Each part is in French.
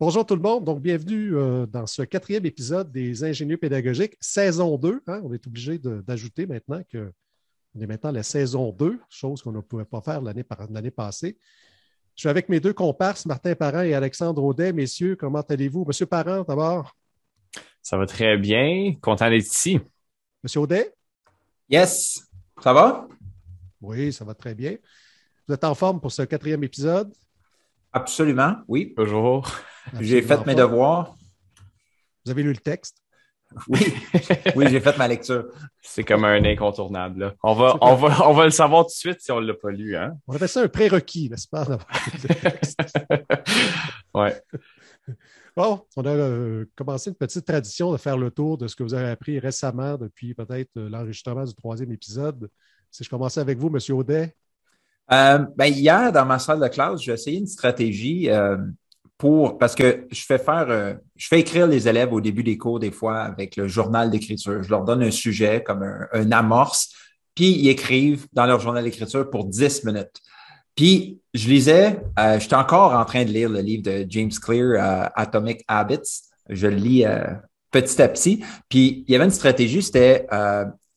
Bonjour tout le monde, donc bienvenue euh, dans ce quatrième épisode des ingénieurs pédagogiques, saison 2. Hein. on est obligé d'ajouter maintenant qu'on est maintenant la saison 2, chose qu'on ne pouvait pas faire l'année passée. Je suis avec mes deux comparses, Martin Parent et Alexandre Audet. Messieurs, comment allez-vous? Monsieur Parent, d'abord. Ça va très bien. Content d'être ici. Monsieur Audet? Yes. Ça va? Oui, ça va très bien. Vous êtes en forme pour ce quatrième épisode? Absolument, oui. Toujours. J'ai fait mes devoirs. Vous avez lu le texte? Oui, oui, j'ai fait ma lecture. C'est comme un incontournable. On, va, on, va, on va le savoir tout de suite si on ne l'a pas lu. Hein? On appelle ça un prérequis, n'est-ce pas? ouais. Bon, on a euh, commencé une petite tradition de faire le tour de ce que vous avez appris récemment depuis peut-être euh, l'enregistrement du troisième épisode. Si je commençais avec vous, M. Audet. Euh, ben, hier, dans ma salle de classe, j'ai essayé une stratégie pour parce que je fais faire, euh, je fais écrire les élèves au début des cours des fois avec le journal d'écriture. Je leur donne un sujet comme un, amorce, puis ils écrivent dans leur journal d'écriture pour 10 minutes. Puis je lisais, euh, j'étais encore en train de lire le livre de James Clear, euh, Atomic Habits. Je le lis petit à petit. Puis il y avait une stratégie, c'était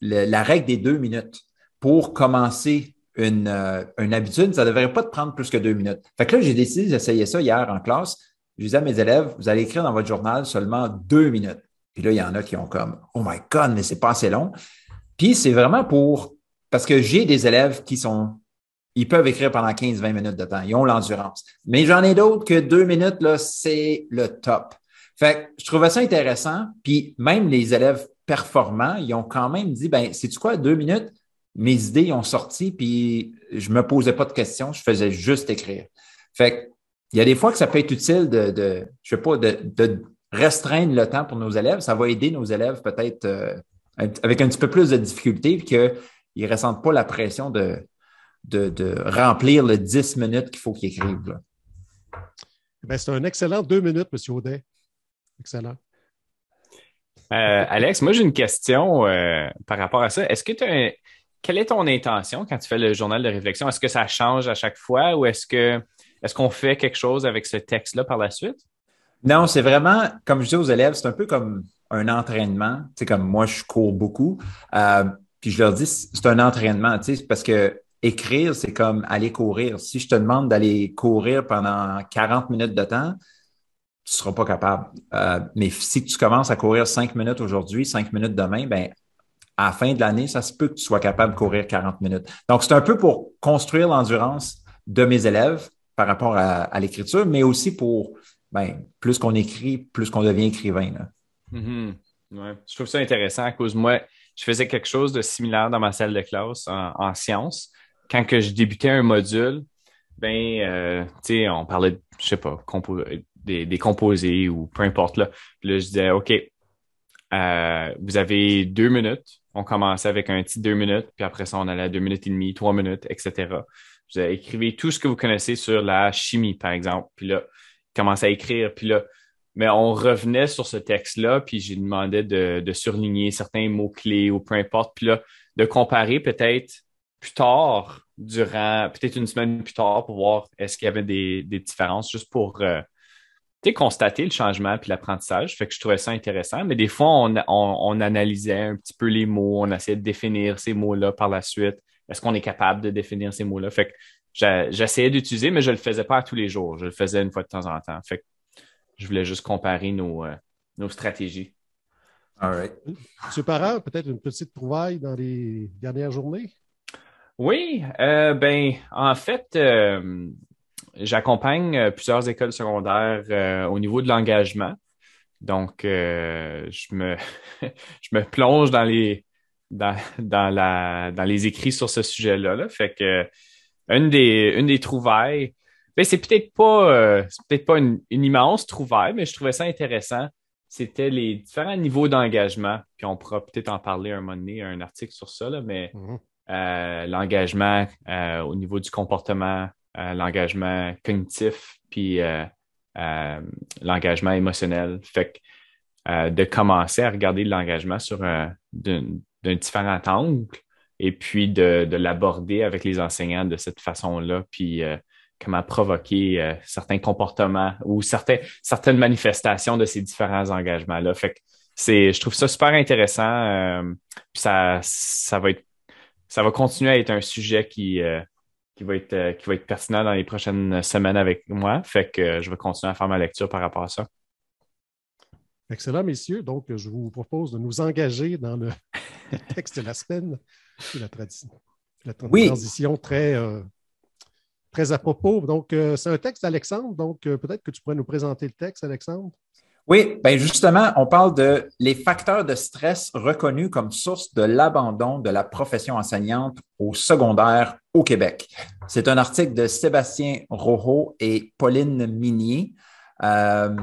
la règle des deux minutes pour commencer une, euh, une habitude, ça ne devrait pas te prendre plus que deux minutes. Fait que là, j'ai décidé d'essayer ça hier en classe. Je disais à mes élèves, vous allez écrire dans votre journal seulement deux minutes. Puis là, il y en a qui ont comme, oh my God, mais c'est pas assez long. Puis c'est vraiment pour, parce que j'ai des élèves qui sont, ils peuvent écrire pendant 15-20 minutes de temps. Ils ont l'endurance. Mais j'en ai d'autres que deux minutes, là, c'est le top. Fait que je trouvais ça intéressant. Puis même les élèves performants, ils ont quand même dit, ben, c'est-tu quoi, deux minutes? Mes idées ont sorti, puis je me posais pas de questions, je faisais juste écrire. Fait il y a des fois que ça peut être utile de, de je sais pas, de, de, restreindre le temps pour nos élèves. Ça va aider nos élèves peut-être euh, avec un petit peu plus de difficulté, qu'ils ne ressentent pas la pression de, de, de remplir le 10 minutes qu'il faut qu'ils écrivent. Eh c'est un excellent deux minutes, M. Audet. Excellent. Euh, Alex, moi j'ai une question euh, par rapport à ça. Est-ce que tu as quelle est ton intention quand tu fais le journal de réflexion? Est-ce que ça change à chaque fois ou est-ce que est-ce qu'on fait quelque chose avec ce texte-là par la suite? Non, c'est vraiment, comme je dis aux élèves, c'est un peu comme un entraînement. Tu sais, comme moi, je cours beaucoup. Euh, puis je leur dis, c'est un entraînement, tu sais, parce que écrire, c'est comme aller courir. Si je te demande d'aller courir pendant 40 minutes de temps, tu ne seras pas capable. Euh, mais si tu commences à courir 5 minutes aujourd'hui, 5 minutes demain, ben à la fin de l'année, ça se peut que tu sois capable de courir 40 minutes. Donc, c'est un peu pour construire l'endurance de mes élèves par rapport à, l'écriture, mais aussi pour, ben, plus qu'on écrit, plus qu'on devient écrivain. Mm-hmm. Je trouve ça intéressant à cause moi, je faisais quelque chose de similaire dans ma salle de classe en, sciences. Quand que je débutais un module, ben, euh, tu sais, on parlait, je sais pas, des, des, composés ou peu importe là. là, je disais, OK, euh, vous avez deux minutes on commençait avec un petit deux minutes, puis après ça, on allait à deux minutes et demie, trois minutes, etc. Vous écrivez tout ce que vous connaissez sur la chimie, par exemple. Puis là, commencez à écrire. Puis là, mais on revenait sur ce texte-là, puis j'ai demandé de, surligner certains mots-clés ou peu importe. Puis là, de comparer peut-être plus tard, durant peut-être une semaine plus tard, pour voir est-ce qu'il y avait des, différences, juste pour euh, constater le changement puis l'apprentissage. Fait que je trouvais ça intéressant. Mais des fois, on, analysait un petit peu les mots, on essayait de définir ces mots-là par la suite. Est-ce qu'on est capable de définir ces mots-là? Fait que j'essayais d'utiliser, mais je ne le faisais pas tous les jours. Je le faisais une fois de temps en temps. Fait je voulais juste comparer nos, euh, nos stratégies. All right. Monsieur Parent, peut-être une petite trouvaille dans les dernières journées? Oui, euh, ben, en fait, euh, j'accompagne plusieurs écoles secondaires au niveau de l'engagement. Donc, je, me, je me plonge dans les, dans, la, dans les écrits sur ce sujet-là. Là. Fait que une des, une des trouvailles, ben, c'est peut-être pas, euh, peut-être pas une, immense trouvaille, mais je trouvais ça intéressant. C'était les différents niveaux d'engagement. Puis on pourra peut-être en parler un moment donné, un article sur ça, là, mais mhm. euh, l'engagement euh, au niveau du comportement, l'engagement cognitif, puis l'engagement émotionnel. Fait que de commencer à regarder l'engagement sur d'un différent angle et puis de, l'aborder avec les enseignants de cette façon-là, puis comment provoquer euh, certains comportements ou certaines manifestations de ces différents engagements-là. Fait que c'est, je trouve ça super intéressant. Euh, ça, ça va être, ça va continuer à être un sujet qui, euh, qui va être, qui va être pertinent dans les prochaines semaines avec moi. Fait que je vais continuer à faire ma lecture par rapport à ça. Excellent, messieurs. Donc, je vous propose de nous engager dans le texte de la semaine. La, la transition très très à propos. Donc, euh, c'est un texte d'Alexandre. Donc, euh, peut-être que tu pourrais nous présenter le texte, Alexandre. Oui, bien justement, on parle de les facteurs de stress reconnus comme source de l'abandon de la profession enseignante au secondaire au Québec. C'est un article de Sébastien Rojo et Pauline Minier. Euh,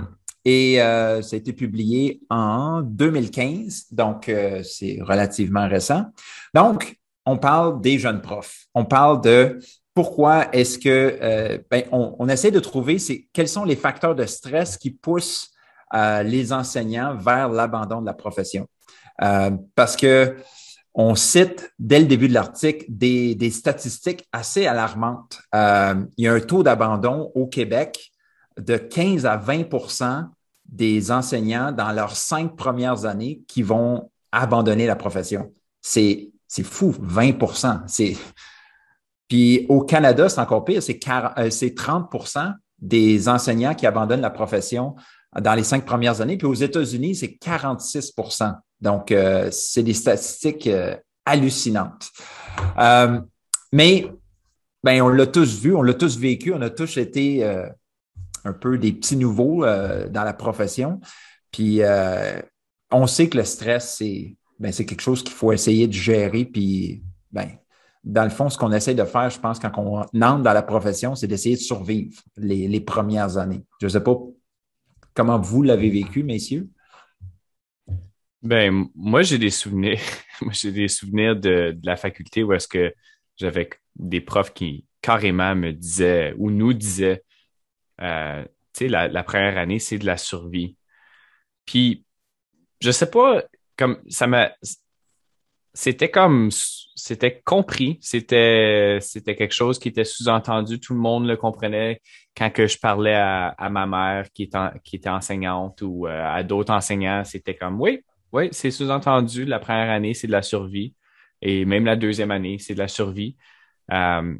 et ça a été publié en 2015, donc c'est relativement récent. Donc, on parle des jeunes profs. On parle de pourquoi est-ce que euh, ben, on, essaie de trouver quels sont les facteurs de stress qui poussent euh, les enseignants vers l'abandon de la profession. Euh, parce que on cite dès le début de l'article des, des, statistiques assez alarmantes. il y a un taux d'abandon au Québec de 15 à 20% des enseignants dans leurs cinq premières années qui vont abandonner la profession. C'est fou, 20 C'est puis au Canada, c'est encore pire, c'est 30% euh, des enseignants qui abandonnent la profession dans les cinq premières années. Puis aux États-Unis, c'est 46% Donc, euh, c'est des statistiques euh, hallucinantes. mais, ben, on l'a tous vu, on l'a tous vécu, on a tous été un peu des petits nouveaux dans la profession. Puis, on sait que le stress, c'est ben, quelque chose qu'il faut essayer de gérer. Puis, ben, dans le fond, ce qu'on essaie de faire, je pense, quand on entre dans la profession, c'est d'essayer de survivre les, premières années. Je ne sais pas comment vous l'avez vécu, messieurs? Ben, moi, j'ai des souvenirs. moi, j'ai des souvenirs de, la faculté où est-ce que j'avais des profs qui carrément me disaient ou nous disaient, euh, tu sais, la, la, première année, c'est de la survie. Puis, je sais pas, comme ça m'a. C'était comme c'était compris, c'était quelque chose qui était sous-entendu, tout le monde le comprenait quand que je parlais à, ma mère qui était qui était enseignante ou euh, à d'autres enseignants, c'était comme oui, oui, c'est sous-entendu, la première année c'est de la survie et même la deuxième année c'est de la survie. Euh,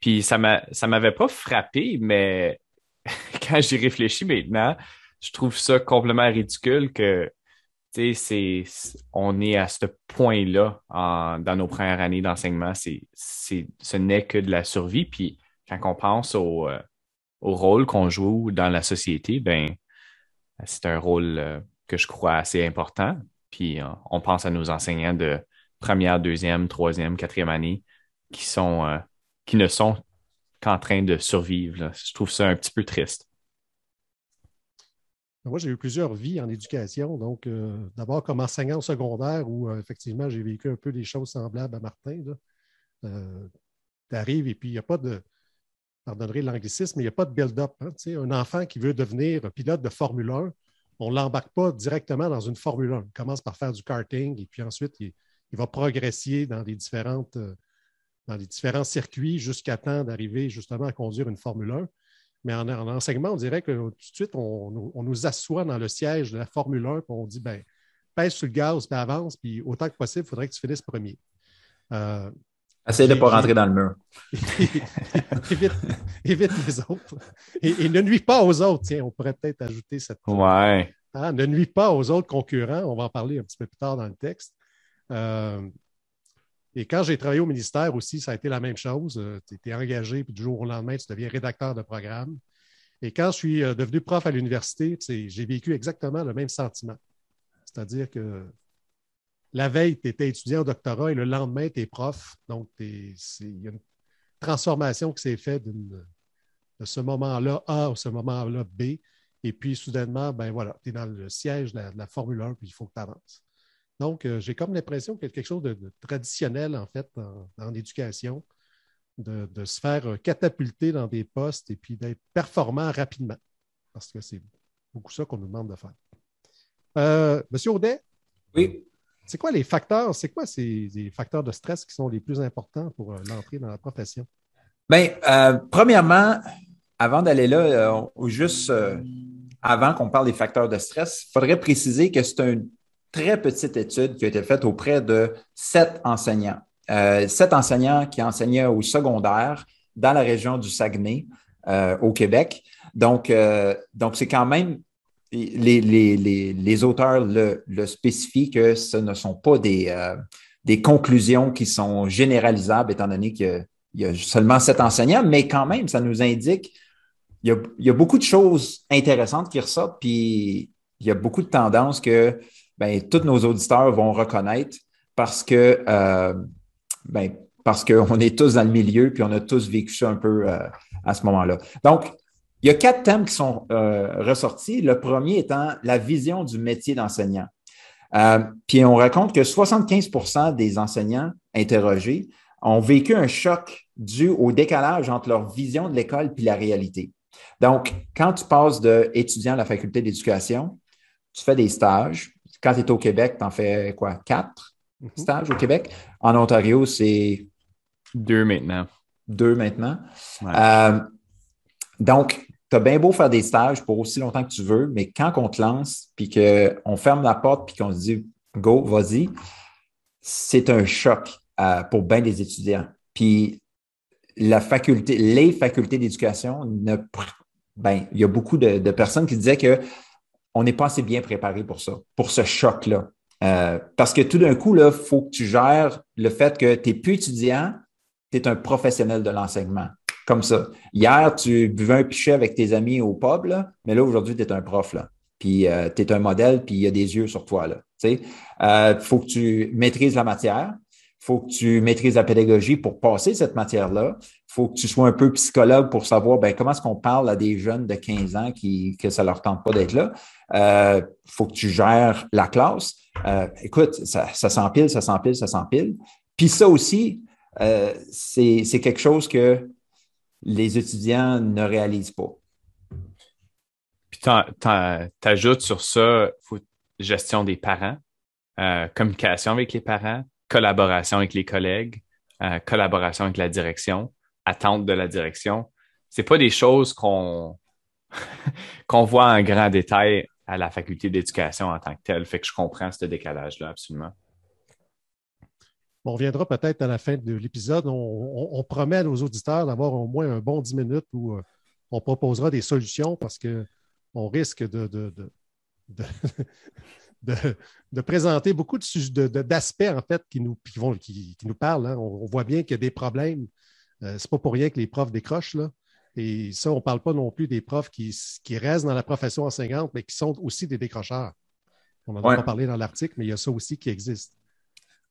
puis ça m'avait pas frappé, mais quand j'y réfléchis maintenant, je trouve ça complètement ridicule que on est à ce point-là dans nos premières années d'enseignement. C'est, ce n'est que de la survie. Puis quand on pense au, euh, rôle qu'on joue dans la société, ben, c'est un rôle euh, que je crois assez important. Puis euh, on pense à nos enseignants de première, deuxième, troisième, quatrième année qui ne sont qu'en train de survivre. Je trouve ça un petit peu triste. Moi, j'ai eu plusieurs vies en éducation. Donc, euh, d'abord comme enseignant secondaire où euh, effectivement j'ai vécu un peu des choses semblables à Martin. Euh, tu arrives et puis il n'y a pas de, pardonnerai l'anglicisme, mais il n'y a pas de build-up. Hein, un enfant qui veut devenir pilote de Formule 1, on ne l'embarque pas directement dans une Formule 1. Il commence par faire du karting et puis ensuite, il, va progresser dans différentes, dans les différents circuits jusqu'à temps d'arriver justement à conduire une Formule 1. Mais en, enseignement, on dirait que tout de suite, on, nous assoit dans le siège de la Formule 1 et on dit ben, pèse sur le gaz, puis avance, puis autant que possible, il faudrait que tu finisses premier. Euh, Essaye de ne pas rentrer dans le mur. évite, les autres. Et, ne nuis pas aux autres. Tiens, on pourrait peut-être ajouter cette. Ouais. Hein, ne nuis pas aux autres concurrents. On va en parler un petit peu plus tard dans le texte. Euh, et quand j'ai travaillé au ministère aussi, ça a été la même chose. Euh, tu étais engagé, puis du jour au lendemain, tu deviens rédacteur de programme. Et quand je suis euh, devenu prof à l'université, j'ai vécu exactement le même sentiment. C'est-à-dire que la veille, tu étais étudiant au doctorat et le lendemain, tu es prof. Donc, il y a une transformation qui s'est faite de ce moment-là A ou ce moment-là B. Et puis, soudainement, ben voilà, tu es dans le siège de la, Formule 1, puis il faut que tu avances. Donc, euh, j'ai comme l'impression qu'il y a quelque chose de, traditionnel, en fait, en, éducation, de, se faire euh, catapulter dans des postes et puis d'être performant rapidement. Parce que c'est beaucoup ça qu'on nous demande de faire. Euh, Monsieur Audet? Oui. C'est quoi les facteurs, c'est quoi ces, facteurs de stress qui sont les plus importants pour l'entrée dans la profession? Bien, euh, premièrement, avant d'aller là, euh, ou juste avant qu'on parle des facteurs de stress, il faudrait préciser que c'est une très petite étude qui a été faite auprès de sept enseignants. sept enseignants qui enseignaient au secondaire dans la région du Saguenay, au Québec. Donc, donc c'est quand même les, les, auteurs le, spécifient que ce ne sont pas des, euh, des conclusions qui sont généralisables, étant donné qu'il y, a seulement sept enseignants, mais quand même, ça nous indique il y a, beaucoup de choses intéressantes qui ressortent, puis il y a beaucoup de tendances que ben, tous nos auditeurs vont reconnaître parce que euh, ben, qu'on est tous dans le milieu, puis on a tous vécu ça un peu euh, à ce moment-là. Donc, il y a quatre thèmes qui sont euh, ressortis. Le premier étant la vision du métier d'enseignant. Puis on raconte que 75% des enseignants interrogés ont vécu un choc dû au décalage entre leur vision de l'école et la réalité. Donc, quand tu passes d'étudiant à la faculté d'éducation, tu fais des stages. Quand tu es au Québec, tu en fais quoi? Quatre mm-hmm. stages au Québec? En Ontario, c'est. Deux maintenant. Deux maintenant. Euh, donc, tu as bien beau faire des stages pour aussi longtemps que tu veux, mais quand on te lance, puis qu'on ferme la porte, puis qu'on se dit go, vas-y, c'est un choc euh, pour bien des étudiants. Puis la faculté, les facultés d'éducation, ben, il y a beaucoup de, personnes qui disaient qu'on n'est pas assez bien préparé pour ça, pour ce choc-là. Euh, parce que tout d'un coup, il faut que tu gères le fait que tu n'es plus étudiant, tu es un professionnel de l'enseignement comme ça. Hier, tu buvais un pichet avec tes amis au pub, mais là, aujourd'hui, tu es un prof. Là. Puis euh, tu es un modèle, puis il y a des yeux sur toi. Il euh, faut que tu maîtrises la matière. Faut que tu maîtrises la pédagogie pour passer cette matière-là. Faut que tu sois un peu psychologue pour savoir ben, comment est-ce qu'on parle à des jeunes de 15 ans qui, que ça leur tente pas d'être là? Il euh, faut que tu gères la classe. Euh, écoute, ça, s'empile, ça s'empile, ça s'empile. Puis ça aussi, c'est quelque chose que les étudiants ne réalisent pas. Puis tu ajoutes sur ça gestion des parents, euh, communication avec les parents, collaboration avec les collègues, euh, collaboration avec la direction, attente de la direction. C'est pas des choses qu'on voit en grand détail à la faculté d'éducation en tant que telle. Fait que je comprends ce décalage-là absolument on reviendra peut-être à la fin de l'épisode. On, promet à nos auditeurs d'avoir au moins un bon 10 minutes où euh, on proposera des solutions parce qu'on risque de, de, présenter beaucoup d'aspects en fait qui nous, qui nous parlent. Hein. On, voit bien qu'il y a des problèmes. Euh, Ce n'est pas pour rien que les profs décrochent. Là. Et ça, on ne parle pas non plus des profs qui, restent dans la profession enseignante, mais qui sont aussi des décrocheurs. On en a pas parlé dans l'article, mais il y a ça aussi qui existe.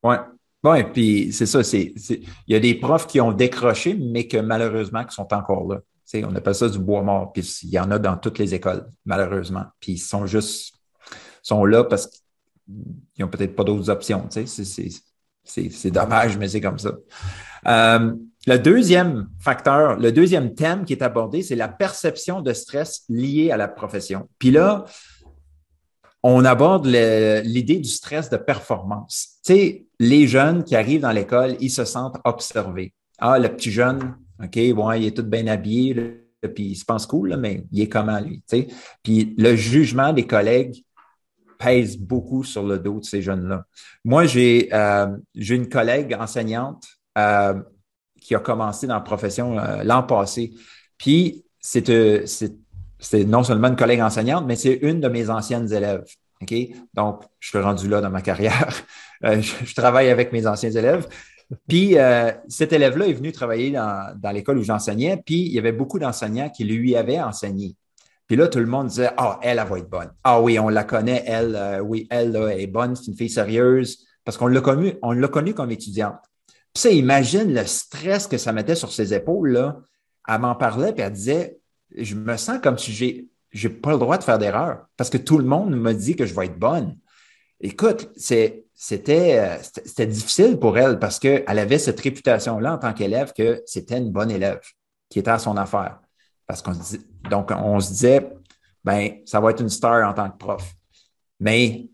Oui, oui, puis c'est ça, c'est, il y a des profs qui ont décroché, mais que malheureusement, qui sont encore là. on appelle ça du bois mort, puis il y en a dans toutes les écoles, malheureusement. Puis ils sont juste, sont là parce qu'ils n'ont peut-être pas d'autres options. C'est dommage, mais c'est comme ça. Euh, le deuxième facteur, le deuxième thème qui est abordé, c'est la perception de stress liée à la profession. Puis là, on aborde l'idée du stress de performance. Tu sais, les jeunes qui arrivent dans l'école, ils se sentent observés. Ah, le petit jeune, OK, bon, il est tout bien habillé, puis il se pense cool, mais il est comment lui? Tu sais? Puis le jugement des collègues pèse beaucoup sur le dos de ces jeunes-là. Moi, j'ai euh, une collègue enseignante qui a commencé dans la profession l'an passé. Puis, c'est non seulement une collègue enseignante, mais c'est une de mes anciennes élèves. Donc, je suis rendu là dans ma carrière. je, travaille avec mes anciens élèves. Puis, euh, cet élève-là est venu travailler dans, l'école où j'enseignais, puis il y avait beaucoup d'enseignants qui lui avaient enseigné. Puis là, tout le monde disait Ah, elle, elle va être bonne. Ah oui, on la connaît, elle, euh, oui, elle là, est bonne, c'est une fille sérieuse, parce qu'on l'a connue, on l'a connue comme étudiante. Puis ça, imagine le stress que ça mettait sur ses épaules, là. Elle m'en parlait, puis elle disait Je me sens comme si j'ai, j'ai pas le droit de faire d'erreur, parce que tout le monde me dit que je vais être bonne. Écoute, c'était, difficile pour elle parce qu'elle avait cette réputation-là en tant qu'élève que c'était une bonne élève qui était à son affaire. Parce qu'on donc, on se disait, ben, ça va être une star en tant que prof. Mais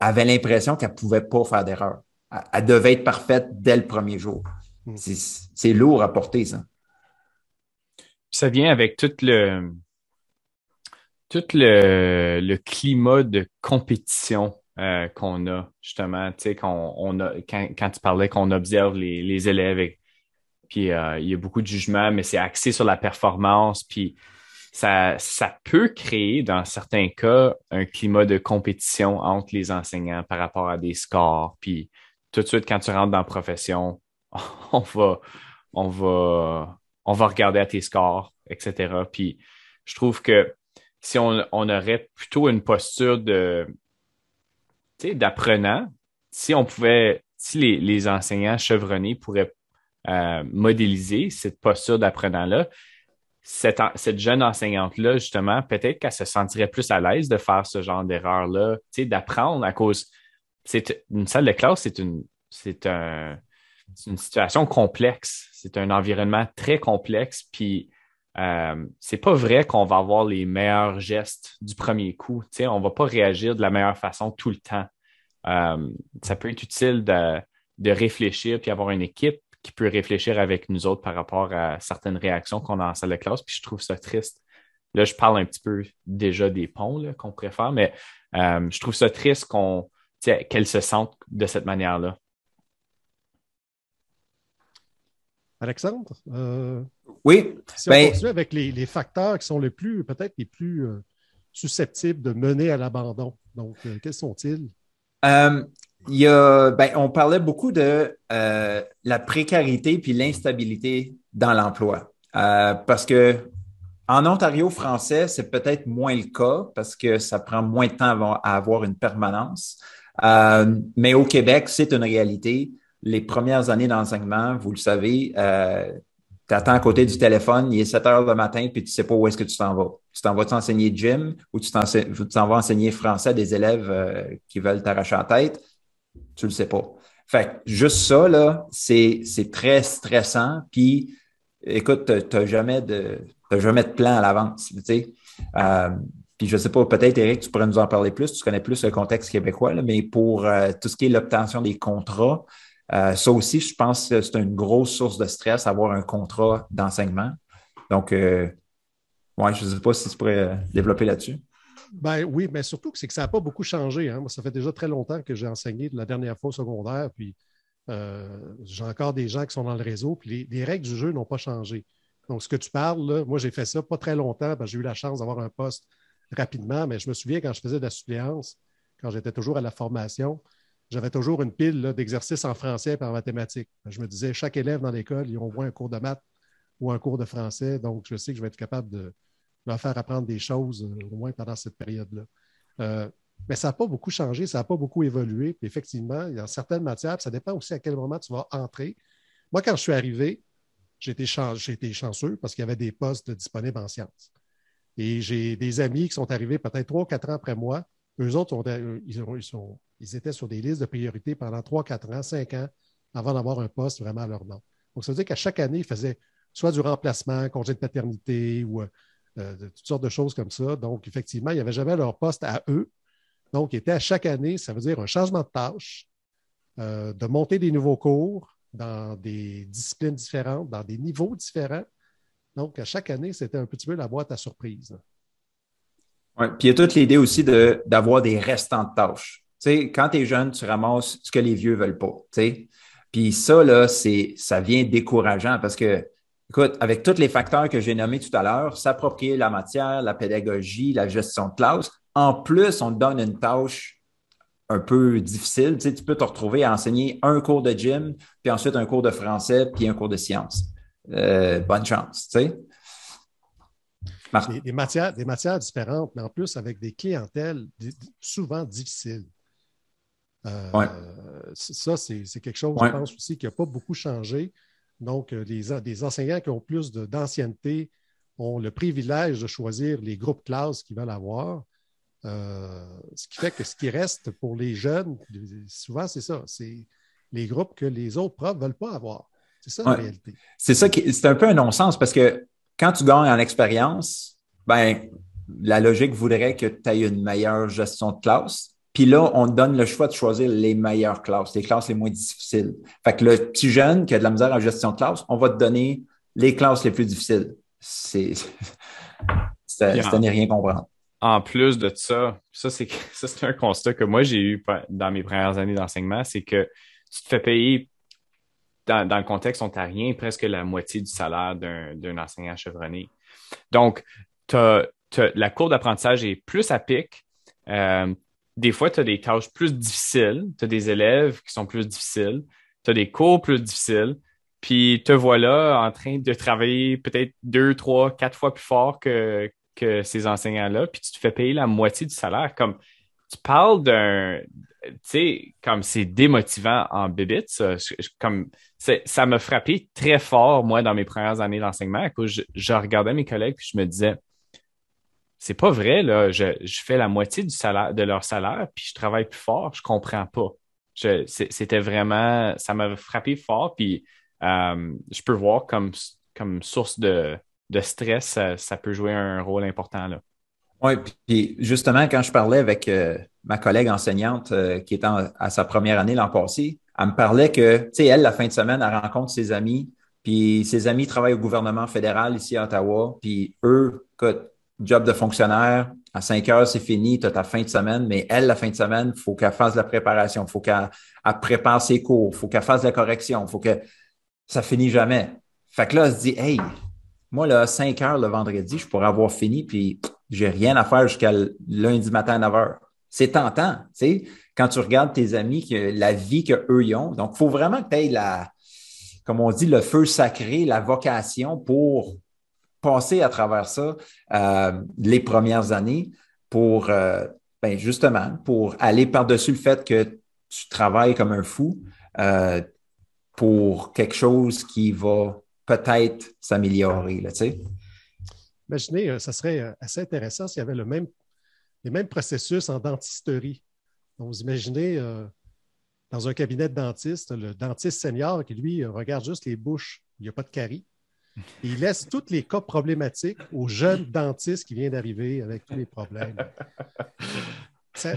elle avait l'impression qu'elle pouvait pas faire d'erreur. Elle, devait être parfaite dès le premier jour. Hmm. C'est lourd à porter, ça. Ça vient avec tout le, tout le, le climat de compétition euh, qu'on a, justement, tu sais, qu'on on a, quand, quand, tu parlais qu'on observe les, les élèves, puis euh, il y a beaucoup de jugements, mais c'est axé sur la performance, puis ça, ça peut créer, dans certains cas, un climat de compétition entre les enseignants par rapport à des scores, puis tout de suite, quand tu rentres dans la profession, on va, on va, on va regarder à tes scores, etc. Puis je trouve que si on, on aurait plutôt une posture d'apprenant, si on pouvait, si les, enseignants chevronnés pourraient euh, modéliser cette posture d'apprenant-là, cette, jeune enseignante-là, justement, peut-être qu'elle se sentirait plus à l'aise de faire ce genre d'erreur-là, d'apprendre à cause. C'est une salle de classe, c'est une, situation complexe. C'est un environnement très complexe. Puis euh, c'est pas vrai qu'on va avoir les meilleurs gestes du premier coup. On on va pas réagir de la meilleure façon tout le temps. Euh, ça peut être utile de, de, réfléchir puis avoir une équipe qui peut réfléchir avec nous autres par rapport à certaines réactions qu'on a en salle de classe. Puis je trouve ça triste. Là, je parle un petit peu déjà des ponts qu'on préfère, mais euh, je trouve ça triste qu'on qu'elle se sente de cette manière-là. Alexandre? Euh, oui. Si on ben, continue avec les, facteurs qui sont les plus, peut-être les plus euh, susceptibles de mener à l'abandon. Donc, euh, quels sont-ils? il y a, ben, on parlait beaucoup de la précarité puis l'instabilité dans l'emploi. parce que en Ontario français, c'est peut-être moins le cas parce que ça prend moins de temps à avoir une permanence. Mais au Québec, c'est une réalité les premières années d'enseignement, vous le savez, euh, tu attends à côté du téléphone, il est 7 heures le matin, puis tu sais pas où est-ce que tu t'en vas. Tu t'en vas t'enseigner gym ou tu t'en vas enseigner français à des élèves euh, qui veulent t'arracher la tête. Tu le sais pas. Fait juste ça, là, c'est, très stressant. Puis, écoute, tu n'as jamais de, jamais de plan à l'avance, tu sais. Euh, puis je sais pas, peut-être, Eric, tu pourrais nous en parler plus. Tu connais plus le contexte québécois, mais pour tout ce qui est l'obtention des contrats, euh, ça aussi, je pense que c'est une grosse source de stress, avoir un contrat d'enseignement. Donc, euh, ouais, je ne sais pas si tu pourrais euh, développer là-dessus. Ben oui, mais surtout que c'est que ça n'a pas beaucoup changé. Hein. Moi, ça fait déjà très longtemps que j'ai enseigné de la dernière fois au secondaire, puis j'ai encore des gens qui sont dans le réseau, puis les, règles du jeu n'ont pas changé. Donc, ce que tu parles, moi, j'ai fait ça pas très longtemps, j'ai eu la chance d'avoir un poste rapidement, mais je me souviens quand je faisais de la suppléance, quand j'étais toujours à la formation, j'avais toujours une pile d'exercices en français et en mathématiques. Je me disais, chaque élève dans l'école, ils ont moins un cours de maths ou un cours de français, donc je sais que je vais être capable de leur faire apprendre des choses, euh, au moins pendant cette période-là. Euh, mais ça n'a pas beaucoup changé, ça n'a pas beaucoup évolué. Puis effectivement, il y a certaines matières, ça dépend aussi à quel moment tu vas entrer. Moi, quand je suis arrivé, j'ai été, chanceux parce qu'il y avait des postes disponibles en sciences. Et j'ai des amis qui sont arrivés peut-être trois quatre ans après moi. Eux autres, ils, ont, ils, étaient sur des listes de priorité pendant 3, 4 ans, 5 ans avant d'avoir un poste vraiment à leur nom. Donc, ça veut dire qu'à chaque année, ils faisaient soit du remplacement, congé de paternité ou euh, toutes sortes de choses comme ça. Donc, effectivement, il n'y avait jamais leur poste à eux. Donc, ils étaient à chaque année, ça veut dire un changement de tâche, euh, de monter des nouveaux cours dans des disciplines différentes, dans des niveaux différents. Donc, à chaque année, c'était un petit peu la boîte à surprise. Oui, puis il y a toute l'idée aussi d'avoir des restants de tâches sais, quand tu es jeune, tu ramasses ce que les vieux veulent pas. sais. Puis ça, là, ça vient décourageant parce que, écoute, avec tous les facteurs que j'ai nommés tout à l'heure, s'approprier la matière, la pédagogie, la gestion de classe, en plus, on te donne une tâche un peu difficile. Tu, sais, tu peux te retrouver à enseigner un cours de gym, puis ensuite un cours de français, puis un cours de sciences. Euh, bonne chance, tu sais. Des, matières, des matières différentes, mais en plus avec des clientèles souvent difficiles. Euh, ça, c'est quelque chose, je pense aussi, qui n'a pas beaucoup changé. Donc, euh, les, des enseignants qui ont plus d'ancienneté ont le privilège de choisir les groupes classes qu'ils veulent avoir. Euh, ce qui fait que ce qui reste pour les jeunes, souvent, c'est ça. C'est les groupes que les autres profs ne veulent pas avoir. C'est ça la réalité. C'est ça qui c'est un peu un non-sens parce que quand tu gagnes en expérience, ben, la logique voudrait que tu aies une meilleure gestion de classe. Puis là, on te donne le choix de choisir les meilleures classes, les classes les moins difficiles. Fait que le petit jeune qui a de la misère en gestion de classe, on va te donner les classes les plus difficiles. C'est, c'est, à ne rien comprendre. En plus de ça, ça, c'est, ça, c'est un constat que moi, j'ai eu dans mes premières années d'enseignement, c'est que tu te fais payer dans, le contexte ontarien presque la moitié du salaire d'un, enseignant chevronné. Donc, la cour d'apprentissage est plus à pic. Euh, des fois, tu as des tâches plus difficiles, tu as des élèves qui sont plus difficiles, tu as des cours plus difficiles, puis te voilà en train de travailler peut-être deux, trois, quatre fois plus fort que, que ces enseignants-là, puis tu te fais payer la moitié du salaire. Comme tu parles d'un. Tu sais, comme c'est démotivant en bébite, ça. Comme ça m'a frappé très fort, moi, dans mes premières années d'enseignement, à cause je, je regardais mes collègues puis je me disais c'est pas vrai, là. Je, fais la moitié du salaire, de leur salaire, puis je travaille plus fort, je comprends pas. C'était vraiment, ça m'a frappé fort, puis euh, je peux voir comme, comme source de, stress, ça, peut jouer un rôle important là. Oui, puis justement, quand je parlais avec euh, ma collègue enseignante euh, qui est à sa première année l'an passé, elle me parlait que, tu sais, elle, la fin de semaine, elle rencontre ses amis, puis ses amis travaillent au gouvernement fédéral ici à Ottawa, puis eux, écoute, job de fonctionnaire, à 5 heures, c'est fini, tu as ta fin de semaine, mais elle, la fin de semaine, il faut qu'elle fasse la préparation, il faut qu'elle prépare ses cours, il faut qu'elle fasse la correction, faut que ça finisse jamais. Fait que là, elle se dit, hey, moi, là, 5 heures le vendredi, je pourrais avoir fini, puis j'ai rien à faire jusqu'à lundi matin à 9 heures. C'est tentant, tu sais, quand tu regardes tes amis, la vie qu'eux ont. Donc, il faut vraiment que tu aies la, comme on dit, le feu sacré, la vocation pour passer à travers ça euh, les premières années pour, euh, ben justement, pour aller par-dessus le fait que tu travailles comme un fou euh, pour quelque chose qui va peut-être s'améliorer. Imaginez, ça serait assez intéressant s'il y avait le même, les mêmes processus en dentisterie. Donc, vous imaginez dans un cabinet de dentiste, le dentiste senior qui, lui, regarde juste les bouches, il n'y a pas de carie. Il laisse tous les cas problématiques aux jeunes dentistes qui viennent d'arriver avec tous les problèmes. Ça,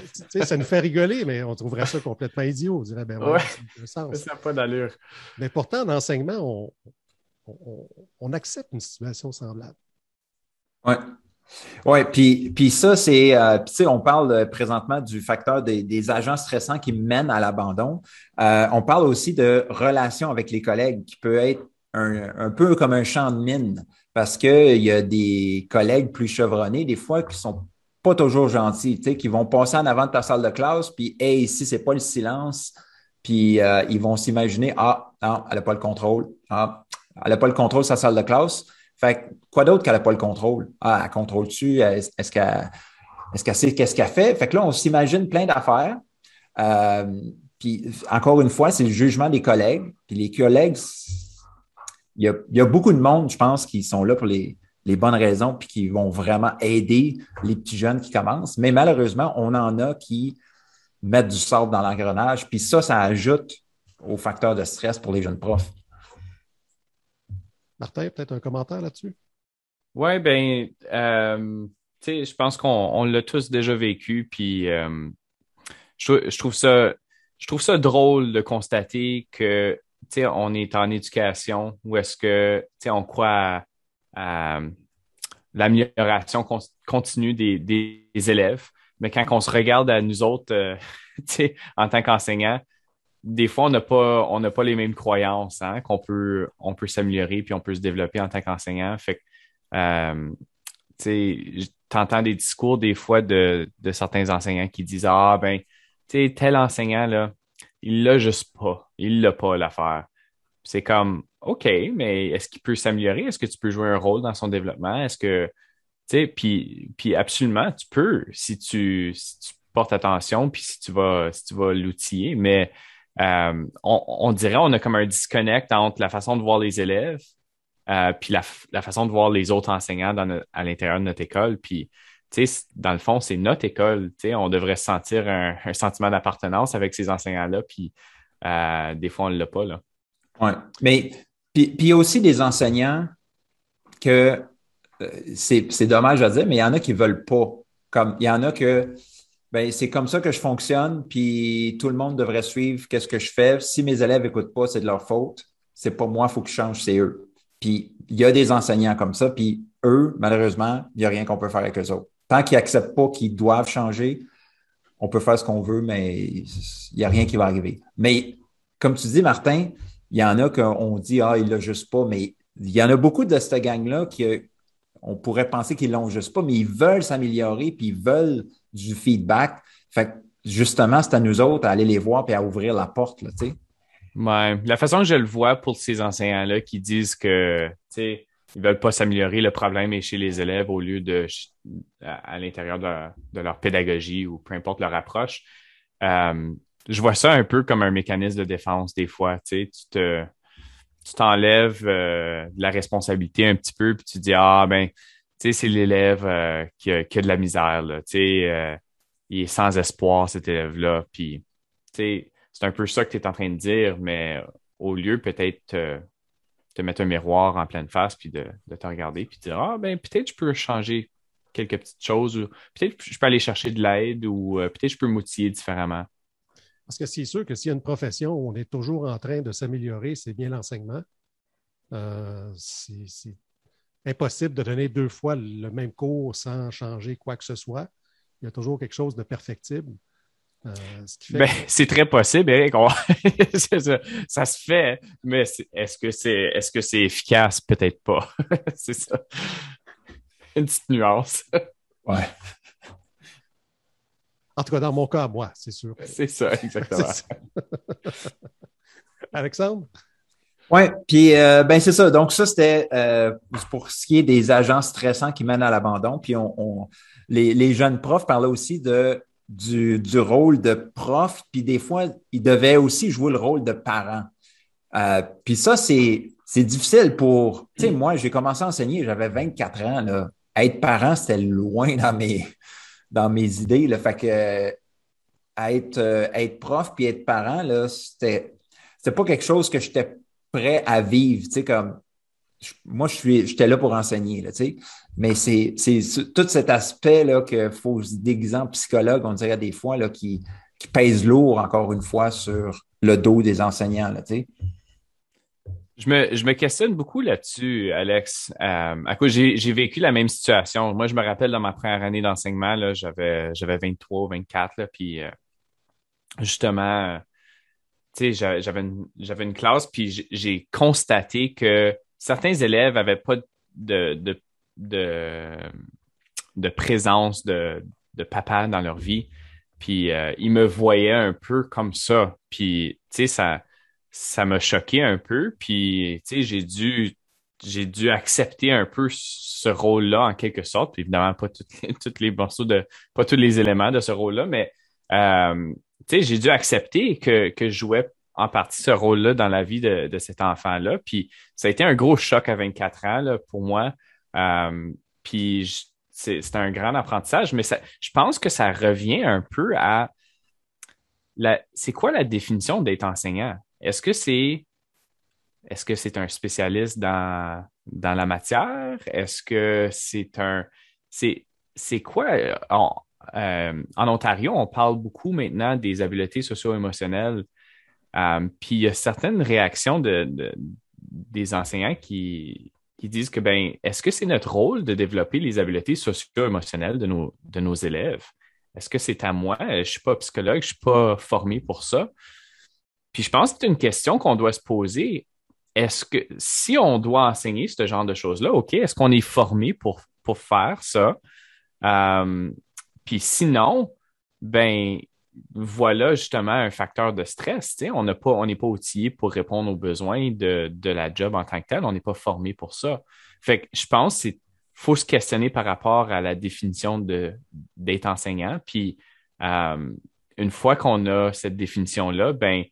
nous fait rigoler, mais on trouverait ça complètement idiot. On dirait, ben ça n'a pas d'allure. Mais pourtant, en enseignement, on, accepte une situation semblable. Oui. Oui, puis, puis ça, c'est, euh, sais, on parle euh, présentement du facteur des, agents stressants qui mènent à l'abandon. Euh, on parle aussi de relations avec les collègues qui peut être un, peu comme un champ de mine parce qu'il y a des collègues plus chevronnés, des fois, qui sont pas toujours gentils, qui vont passer en avant de ta salle de classe, puis hey, ici, c'est pas le silence, puis euh, ils vont s'imaginer Ah, non, elle n'a pas le contrôle. Ah, elle n'a pas le contrôle de sa salle de classe. Fait quoi d'autre qu'elle n'a pas le contrôle? Ah, elle contrôle-tu? Est-ce qu'elle est-ce qu'elle sait qu'est-ce qu'elle fait? Fait que là, on s'imagine plein d'affaires. Euh, puis encore une fois, c'est le jugement des collègues. Puis les collègues, il y, a, beaucoup de monde, je pense, qui sont là pour les, bonnes raisons puis qui vont vraiment aider les petits jeunes qui commencent. Mais malheureusement, on en a qui mettent du sable dans l'engrenage. Puis ça, ça ajoute au facteur de stress pour les jeunes profs. Martin, peut-être un commentaire là-dessus? Oui, bien, euh, je pense qu'on l'a tous déjà vécu. Puis euh, je, trouve ça, je trouve ça drôle de constater que on est en éducation ou est-ce que on croit à, l'amélioration continue des, élèves, mais quand on se regarde à nous autres, euh, en tant qu'enseignants, des fois, on n'a pas, pas les mêmes croyances, hein, qu'on peut, on peut s'améliorer puis on peut se développer en tant qu'enseignant. Fait que, euh, tu entends des discours des fois de, certains enseignants qui disent Ah, ben, tu sais, tel enseignant, là, il l'a juste pas. Il l'a pas l'affaire. C'est comme, OK, mais est-ce qu'il peut s'améliorer? Est-ce que tu peux jouer un rôle dans son développement? Est-ce que, tu sais, puis, puis absolument, tu peux si tu, si tu portes attention, puis si tu vas, si tu vas l'outiller, mais on, on, dirait on a comme un disconnect entre la façon de voir les élèves euh, puis la, façon de voir les autres enseignants à l'intérieur de notre école. Puis, dans le fond, c'est notre école. On devrait sentir un, sentiment d'appartenance avec ces enseignants-là. Puis, euh, des fois, on ne l'a pas. Oui. Mais, puis, il y a aussi des enseignants que euh, c'est dommage à dire, mais il y en a qui ne veulent pas. Comme il y en a que ben, c'est comme ça que je fonctionne, puis tout le monde devrait suivre qu'est-ce que je fais. Si mes élèves n'écoutent pas, c'est de leur faute. C'est pas moi, il faut que je change, c'est eux. Puis il y a des enseignants comme ça, puis eux, malheureusement, il n'y a rien qu'on peut faire avec eux autres. Tant qu'ils n'acceptent pas qu'ils doivent changer, on peut faire ce qu'on veut, mais il n'y a rien qui va arriver. Mais comme tu dis, Martin, il y en a qu'on dit Ah, il l'a juste pas, mais il y en a beaucoup de cette gang-là qui on pourrait penser qu'ils l'ont juste pas, mais ils veulent s'améliorer, puis ils veulent du feedback. Fait que justement, c'est à nous autres à aller les voir et à ouvrir la porte, là. Ouais. La façon que je le vois pour ces enseignants-là qui disent que, tu sais, ils veulent pas s'améliorer, le problème est chez les élèves au lieu de à, l'intérieur de, leur pédagogie ou peu importe leur approche. Euh, je vois ça un peu comme un mécanisme de défense des fois. Tu tu te tu t'enlèves euh, de la responsabilité un petit peu, puis tu dis Ah ben c'est l'élève euh, qui, a, de la misère, euh, il est sans espoir, cet élève-là. C'est un peu ça que tu es en train de dire, mais au lieu peut-être te, te mettre un miroir en pleine face, puis de, te regarder, puis de dire, ah, ben, peut-être je peux changer quelques petites choses, ou peut-être je peux aller chercher de l'aide, ou euh, peut-être je peux m'outiller différemment. Parce que c'est sûr que s'il y a une profession où on est toujours en train de s'améliorer, c'est bien l'enseignement. c'est impossible de donner deux fois le même cours sans changer quoi que ce soit. Il y a toujours quelque chose de perfectible. Euh, ben, c'est très possible, Eric. ça, se fait, mais est-ce que c'est est-ce que c'est efficace? Peut-être pas. c'est ça. Une petite nuance. ouais. En tout cas, dans mon cas, moi, c'est sûr. C'est ça, exactement. Alexandre? Oui, puis euh, ben c'est ça. Donc, ça, c'était euh, pour ce qui est des agents stressants qui mènent à l'abandon. Puis on, les, jeunes profs parlaient aussi de du, rôle de prof, puis des fois, ils devaient aussi jouer le rôle de parent. Euh, puis ça, c'est difficile pour. Tu sais, moi, j'ai commencé à enseigner, j'avais 24 ans. Là. Être parent, c'était loin dans mes, dans mes idées. Là. Fait que être, être prof puis être parent, c'était, c'était pas quelque chose que j'étais prêt à vivre, tu sais, comme moi, je suis, j'étais là pour enseigner, tu sais, mais c'est, c'est tout cet aspect-là qu'il faut se déguiser en psychologue, on dirait des fois, là, qui, qui pèse lourd, encore une fois, sur le dos des enseignants, tu sais. Je me, je me, questionne beaucoup là-dessus, Alex. Euh, à j'ai, j'ai vécu la même situation. Moi, je me rappelle dans ma première année d'enseignement, là, j'avais, j'avais 23, 24, là, puis euh, justement, j'avais une, j'avais une classe, puis j'ai constaté que certains élèves n'avaient pas de, de, de, présence de, de, papa dans leur vie. Puis euh, ils me voyaient un peu comme ça. Puis, tu sais, ça, ça m'a choqué un peu. Puis, tu sais, j'ai dû, j'ai dû accepter un peu ce rôle-là en quelque sorte. Puis, évidemment, pas tous les, toutes les morceaux de, pas tous les éléments de ce rôle-là, mais euh, tu sais, j'ai dû accepter que, que je jouais en partie ce rôle-là dans la vie de, de cet enfant-là. Puis ça a été un gros choc à 24 ans pour moi. Euh, puis c'est un grand apprentissage, mais ça, je pense que ça revient un peu à c'est quoi la définition d'être enseignant? Est-ce que c'est est-ce que c'est un spécialiste dans, dans la matière? Est-ce que c'est un c'est c'est quoi euh, en Ontario, on parle beaucoup maintenant des habiletés socio-émotionnelles. Euh, puis il y a certaines réactions de, des enseignants qui, disent que ben, est-ce que c'est notre rôle de développer les habiletés socio-émotionnelles de nos, de nos élèves? Est-ce que c'est à moi? Je ne suis pas psychologue, je ne suis pas formé pour ça. Puis je pense que c'est une question qu'on doit se poser. Est-ce que si on doit enseigner ce genre de choses-là, OK, est-ce qu'on est formé pour, pour faire ça? Euh, puis sinon, ben voilà justement un facteur de stress. On n'est pas, on pas outillé pour répondre aux besoins de, la job en tant que tel. On n'est pas formé pour ça. Fait que je pense qu'il faut se questionner par rapport à la définition d'être enseignant. Puis euh, une fois qu'on a cette définition-là, ben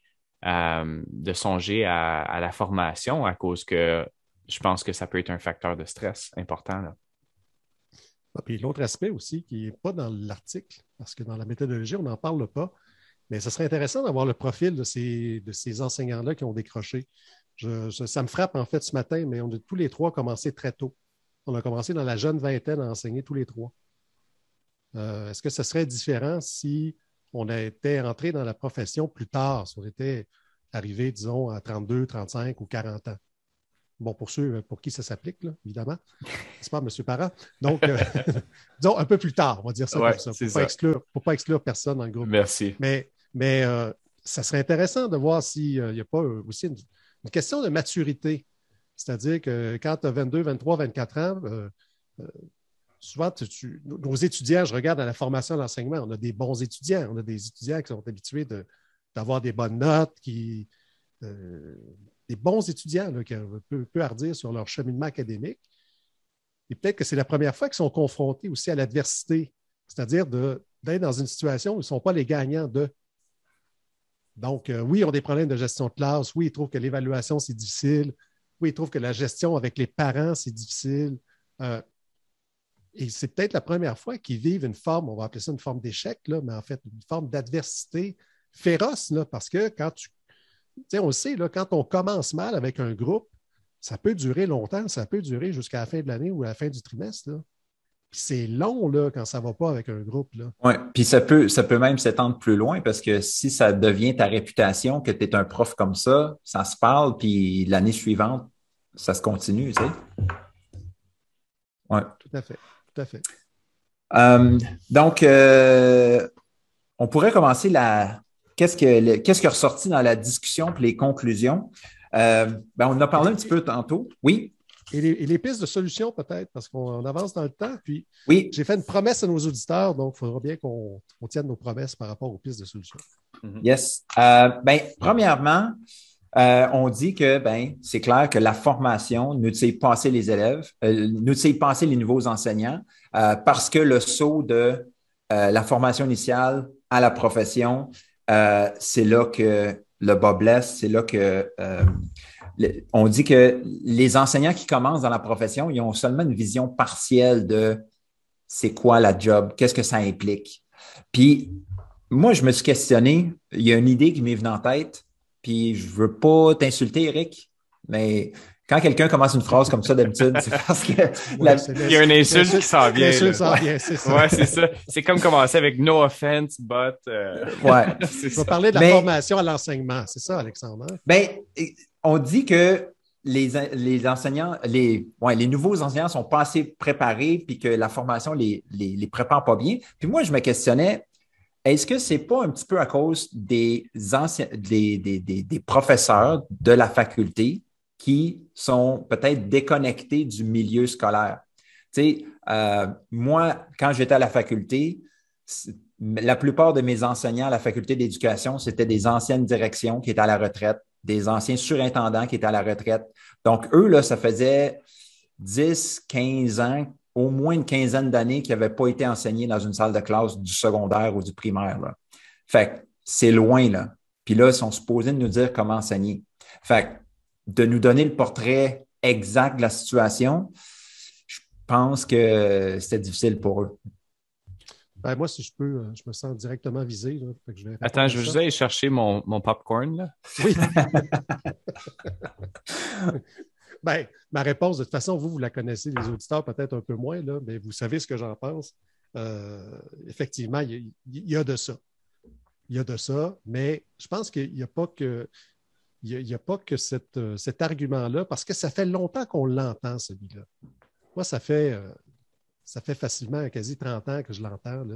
euh, de songer à, la formation à cause que je pense que ça peut être un facteur de stress important. Ah, puis l'autre aspect aussi qui n'est pas dans l'article, parce que dans la méthodologie, on n'en parle pas, mais ce serait intéressant d'avoir le profil de ces, enseignants-là qui ont décroché. ça me frappe en fait ce matin, mais on a tous les trois commencé très tôt. On a commencé dans la jeune vingtaine à enseigner tous les trois. Euh, est-ce que ce serait différent si on était entré dans la profession plus tard, si on était arrivé, disons, à 32, 35 ou 40 ans? Bon, pour ceux euh, pour qui ça s'applique, évidemment. C'est pas, M. Parra? Donc, euh, disons un peu plus tard, on va dire ça comme ça. Pour ne pas, pas, exclure personne dans le groupe. Merci. Mais, mais euh, ça serait intéressant de voir s'il n'y a pas aussi une, question de maturité. C'est-à-dire que quand tu as 22, 23, 24 ans, souvent, nos étudiants, je regarde à la formation de l'enseignement, on a des bons étudiants. On a des étudiants qui sont habitués d'avoir des bonnes notes, qui des bons étudiants qui peu, peu hardir sur leur cheminement académique. Et peut-être que c'est la première fois qu'ils sont confrontés aussi à l'adversité, c'est-à-dire d'être dans une situation où ils ne sont pas les gagnants de. Donc, euh, oui, ils ont des problèmes de gestion de classe. Oui, ils trouvent que l'évaluation, c'est difficile. Oui, ils trouvent que la gestion avec les parents, c'est difficile. Euh, et c'est peut-être la première fois qu'ils vivent une forme, on va appeler ça une forme d'échec, mais en fait, une forme d'adversité féroce, là, parce que quand tu on le sait, là, quand on commence mal avec un groupe, ça peut durer longtemps, ça peut durer jusqu'à la fin de l'année ou à la fin du trimestre. c'est long là, quand ça ne va pas avec un groupe. Oui, puis ça peut, ça peut même s'étendre plus loin parce que si ça devient ta réputation que tu es un prof comme ça, ça se parle, puis l'année suivante, ça se continue, tu sais. Ouais. Tout à fait. Tout à fait. Euh, donc, euh, on pourrait commencer la, qu'est-ce, que, qu'est-ce qui est ressorti dans la discussion et les conclusions? Euh, ben, on en a parlé un petit peu tantôt. Oui. Et les, pistes de solutions, peut-être, parce qu'on avance dans le temps. Puis, oui. j'ai fait une promesse à nos auditeurs, donc il faudra bien qu'on tienne nos promesses par rapport aux pistes de solutions. Mm-hmm. Yes. Euh, ben, premièrement, euh, on dit que ben, c'est clair que la formation nous sait passer les élèves, nous sait passer les nouveaux enseignants, parce que le saut de la formation initiale à la profession, euh, c'est là que le bas blesse, c'est là que euh, on dit que les enseignants qui commencent dans la profession, ils ont seulement une vision partielle de c'est quoi la job, qu'est-ce que ça implique. Puis moi, je me suis questionné, il y a une idée qui m'est venue en tête, puis je veux pas t'insulter, Eric, mais quand quelqu'un commence une phrase comme ça d'habitude, c'est parce que. Il y a une insulte qui s'en vient. c'est ça. Ouais, c'est ça. C'est comme commencer avec no offense, but. Euh, ouais. On va parler de la formation à l'enseignement. C'est ça, Alexandre? Ben, on dit que les, les enseignants, les, ouais, les nouveaux enseignants sont pas assez préparés puis que la formation les, les, les prépare pas bien. Puis moi, je me questionnais, est-ce que c'est pas un petit peu à cause des anciens, des, des, des, des professeurs de la faculté qui sont peut-être déconnectés du milieu scolaire. Tu sais, euh, moi, quand j'étais à la faculté, la plupart de mes enseignants à la faculté d'éducation, c'était des anciennes directions qui étaient à la retraite, des anciens surintendants qui étaient à la retraite. Donc, eux, là, ça faisait 10, 15 ans, au moins une quinzaine d'années qu'ils n'avaient pas été enseignés dans une salle de classe du secondaire ou du primaire. Là. Fait c'est loin, là. Puis là, ils sont supposés nous dire comment enseigner. Fait de nous donner le portrait exact de la situation, je pense que c'était difficile pour eux. Ben, moi, si je peux, euh, je me sens directement visé. Attends, je vais juste aller chercher mon, mon popcorn. Là. Oui. ben, ma réponse, de toute façon, vous, vous la connaissez, les auditeurs peut-être un peu moins, là, mais vous savez ce que j'en pense. Euh, effectivement, il y, a de ça. Il y a de ça, mais je pense qu'il n'y a pas que il n'y a, pas que euh, cet argument-là, parce que ça fait longtemps qu'on l'entend, celui-là. Moi, ça fait, euh, ça fait facilement quasi 30 ans que je l'entends.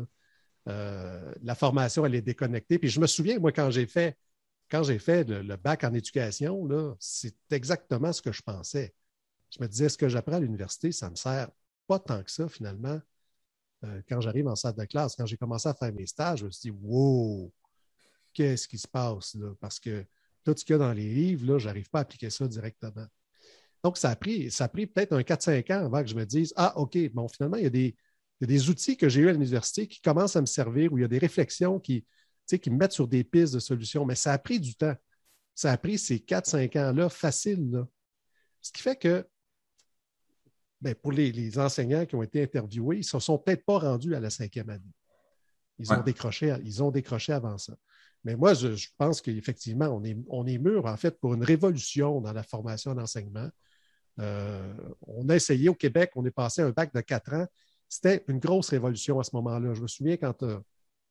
Euh, la formation, elle est déconnectée. Puis je me souviens, moi, quand j'ai fait, quand j'ai fait le, bac en éducation, c'est exactement ce que je pensais. Je me disais, ce que j'apprends à l'université, ça ne me sert pas tant que ça, finalement. Quand j'arrive en salle de classe, quand j'ai commencé à faire mes stages, je me suis dit, wow, qu'est-ce qui se passe là? Parce que tout ce qu'il y a dans les livres, je n'arrive pas à appliquer ça directement. Donc, ça a pris, ça a pris peut-être un 4-5 ans avant que je me dise, ah, OK, bon, finalement, il y a des, des outils que j'ai eus à l'université qui commencent à me servir, où il y a des réflexions qui, qui me mettent sur des pistes de solutions. Mais ça a pris du temps. Ça a pris ces 4-5 ans-là facile. Là. Ce qui fait que ben, pour les, enseignants qui ont été interviewés, ils ne se sont peut-être pas rendus à la cinquième année. Ils, ont décroché, ils ont décroché avant ça. Mais moi, je, pense qu'effectivement, on est, on est mûr, en fait, pour une révolution dans la formation en enseignement. Euh, on a essayé au Québec, on est passé à un bac de quatre ans. C'était une grosse révolution à ce moment-là. Je me souviens quand euh,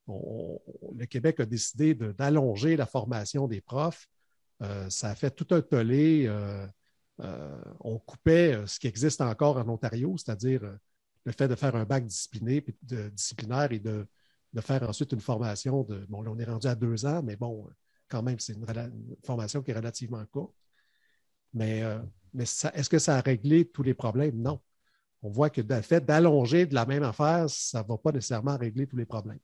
le Québec a décidé d'allonger la formation des profs, euh, ça a fait tout un tollé. On coupait ce qui existe encore en Ontario, c'est-à-dire le fait de faire un bac discipliné, disciplinaire et de, faire ensuite une formation de. Bon, là, on est rendu à deux ans, mais bon, quand même, c'est une, formation qui est relativement courte. Mais, mais est-ce que ça a réglé tous les problèmes? Non. On voit que le fait d'allonger de la même affaire, ça ne va pas nécessairement régler tous les problèmes.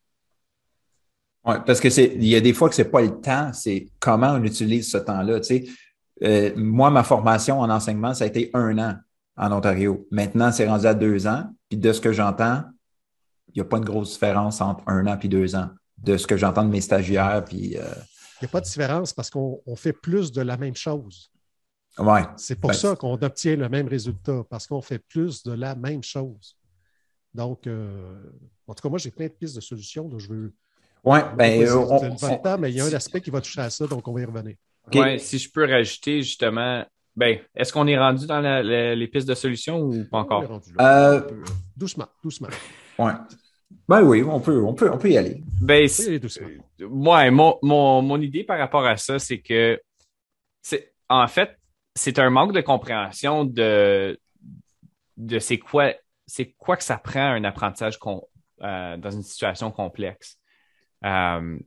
Oui, parce que il y a des fois que ce n'est pas le temps, c'est comment on utilise ce temps-là. Tu sais, euh, moi, ma formation en enseignement, ça a été un an en Ontario. Maintenant, c'est rendu à deux ans. Puis de ce que j'entends, il n'y a pas une grosse différence entre un an et deux ans. De ce que j'entends de mes stagiaires. Puis, euh, Il n'y a pas de différence parce qu'on fait plus de la même chose. Ouais. C'est pour ben, ça qu'on obtient le même résultat, parce qu'on fait plus de la même chose. Donc, euh, en tout cas, moi, j'ai plein de pistes de solutions. je veux. Oui, ben, mais il y a un aspect qui va toucher à ça, donc on va y revenir si je peux rajouter justement, ben, est-ce qu'on est rendu dans les pistes de solutions ou pas encore? Euh, doucement, doucement. Ouais. Ben oui, on peut, on peut, on peut y aller. Ben, ouais, mon, mon, idée par rapport à ça, c'est que c'est en fait, c'est un manque de compréhension de, de c'est quoi, c'est quoi que ça prend un apprentissage euh, dans une situation complexe. Euh,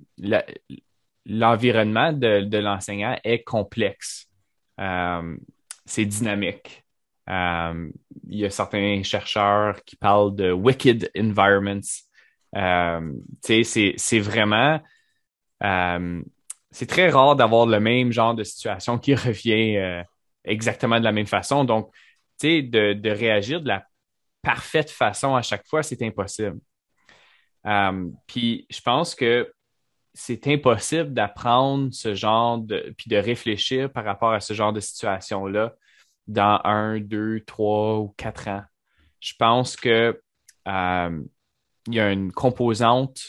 l'environnement de, l'enseignant est complexe. Euh, c'est dynamique. Euh, il y a certains chercheurs qui parlent de wicked environments. Euh, c'est vraiment. c'est très rare d'avoir le même genre de situation qui revient exactement de la même façon. Donc, de, de réagir de la parfaite façon à chaque fois, c'est impossible. puis je pense que c'est impossible d'apprendre ce genre de, puis de réfléchir par rapport à ce genre de situation-là dans un, deux, trois ou quatre ans. Je pense que euh, il y a une composante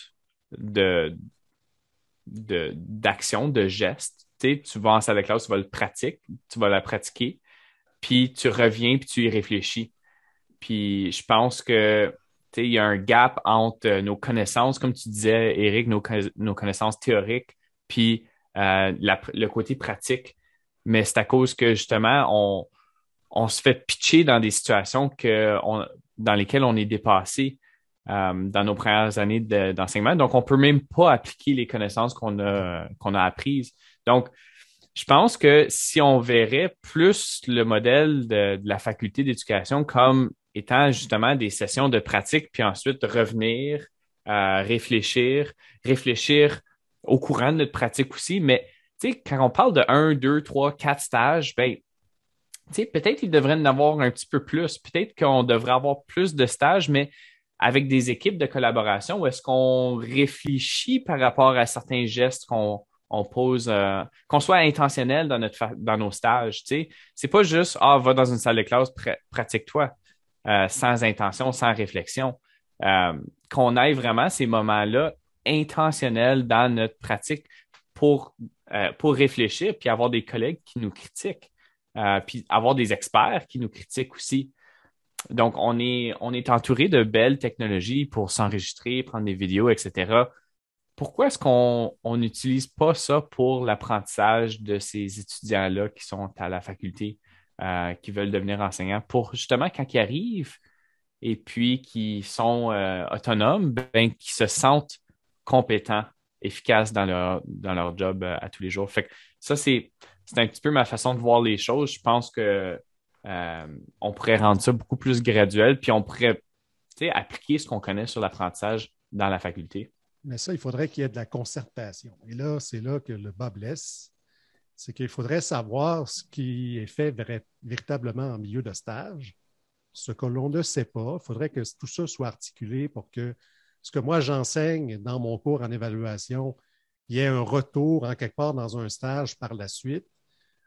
de, d'action, de, geste. Tu, vas en salle de classe, tu vas le pratiquer, tu vas la pratiquer, puis tu reviens, puis tu y réfléchis. Puis je pense que il y a un gap entre nos connaissances, comme tu disais, Eric, nos, connaissances théoriques, puis euh, le côté pratique. Mais c'est à cause que justement, on, se fait pitcher dans des situations que dans lesquelles on est dépassé euh, dans nos premières années d'enseignement. Donc, on ne peut même pas appliquer les connaissances qu'on a, apprises. Donc, je pense que si on verrait plus le modèle de la faculté d'éducation comme étant justement des sessions de pratique, puis ensuite revenir, à réfléchir, réfléchir au courant de notre pratique aussi. Mais quand on parle de un, deux, trois, quatre stages, ben, peut-être qu'il devrait en avoir un petit peu plus. Peut-être qu'on devrait avoir plus de stages, mais avec des équipes de collaboration où est-ce qu'on réfléchit par rapport à certains gestes qu'on pose, euh, qu'on soit intentionnel dans, nos stages. Ce n'est pas juste Ah, va dans une salle de classe, pratique-toi. Euh, sans intention, sans réflexion. Euh, qu'on aille vraiment ces moments-là intentionnels dans notre pratique pour, pour réfléchir, puis avoir des collègues qui nous critiquent, puis avoir des experts qui nous critiquent aussi. Donc, on est, entouré de belles technologies pour s'enregistrer, prendre des vidéos, etc. Pourquoi est-ce qu'on n'utilise pas ça pour l'apprentissage de ces étudiants-là qui sont à la faculté? Euh, qui veulent devenir enseignants pour justement quand ils arrivent et puis qui sont euh, autonomes, ben, qui se sentent compétents efficaces dans leur, dans leur job euh, à tous les jours. Ça, c'est un petit peu ma façon de voir les choses. Je pense que on pourrait rendre ça beaucoup plus graduel, puis on pourrait appliquer ce qu'on connaît sur l'apprentissage dans la faculté. Mais ça, il faudrait qu'il y ait de la concertation. Et là, c'est là que le bas blesse. C'est qu'il faudrait savoir ce qui est fait véritablement en milieu de stage, ce que l'on ne sait pas. Il faudrait que tout ça soit articulé pour que ce que moi j'enseigne dans mon cours en évaluation, il y ait un retour en quelque part dans un stage par la suite.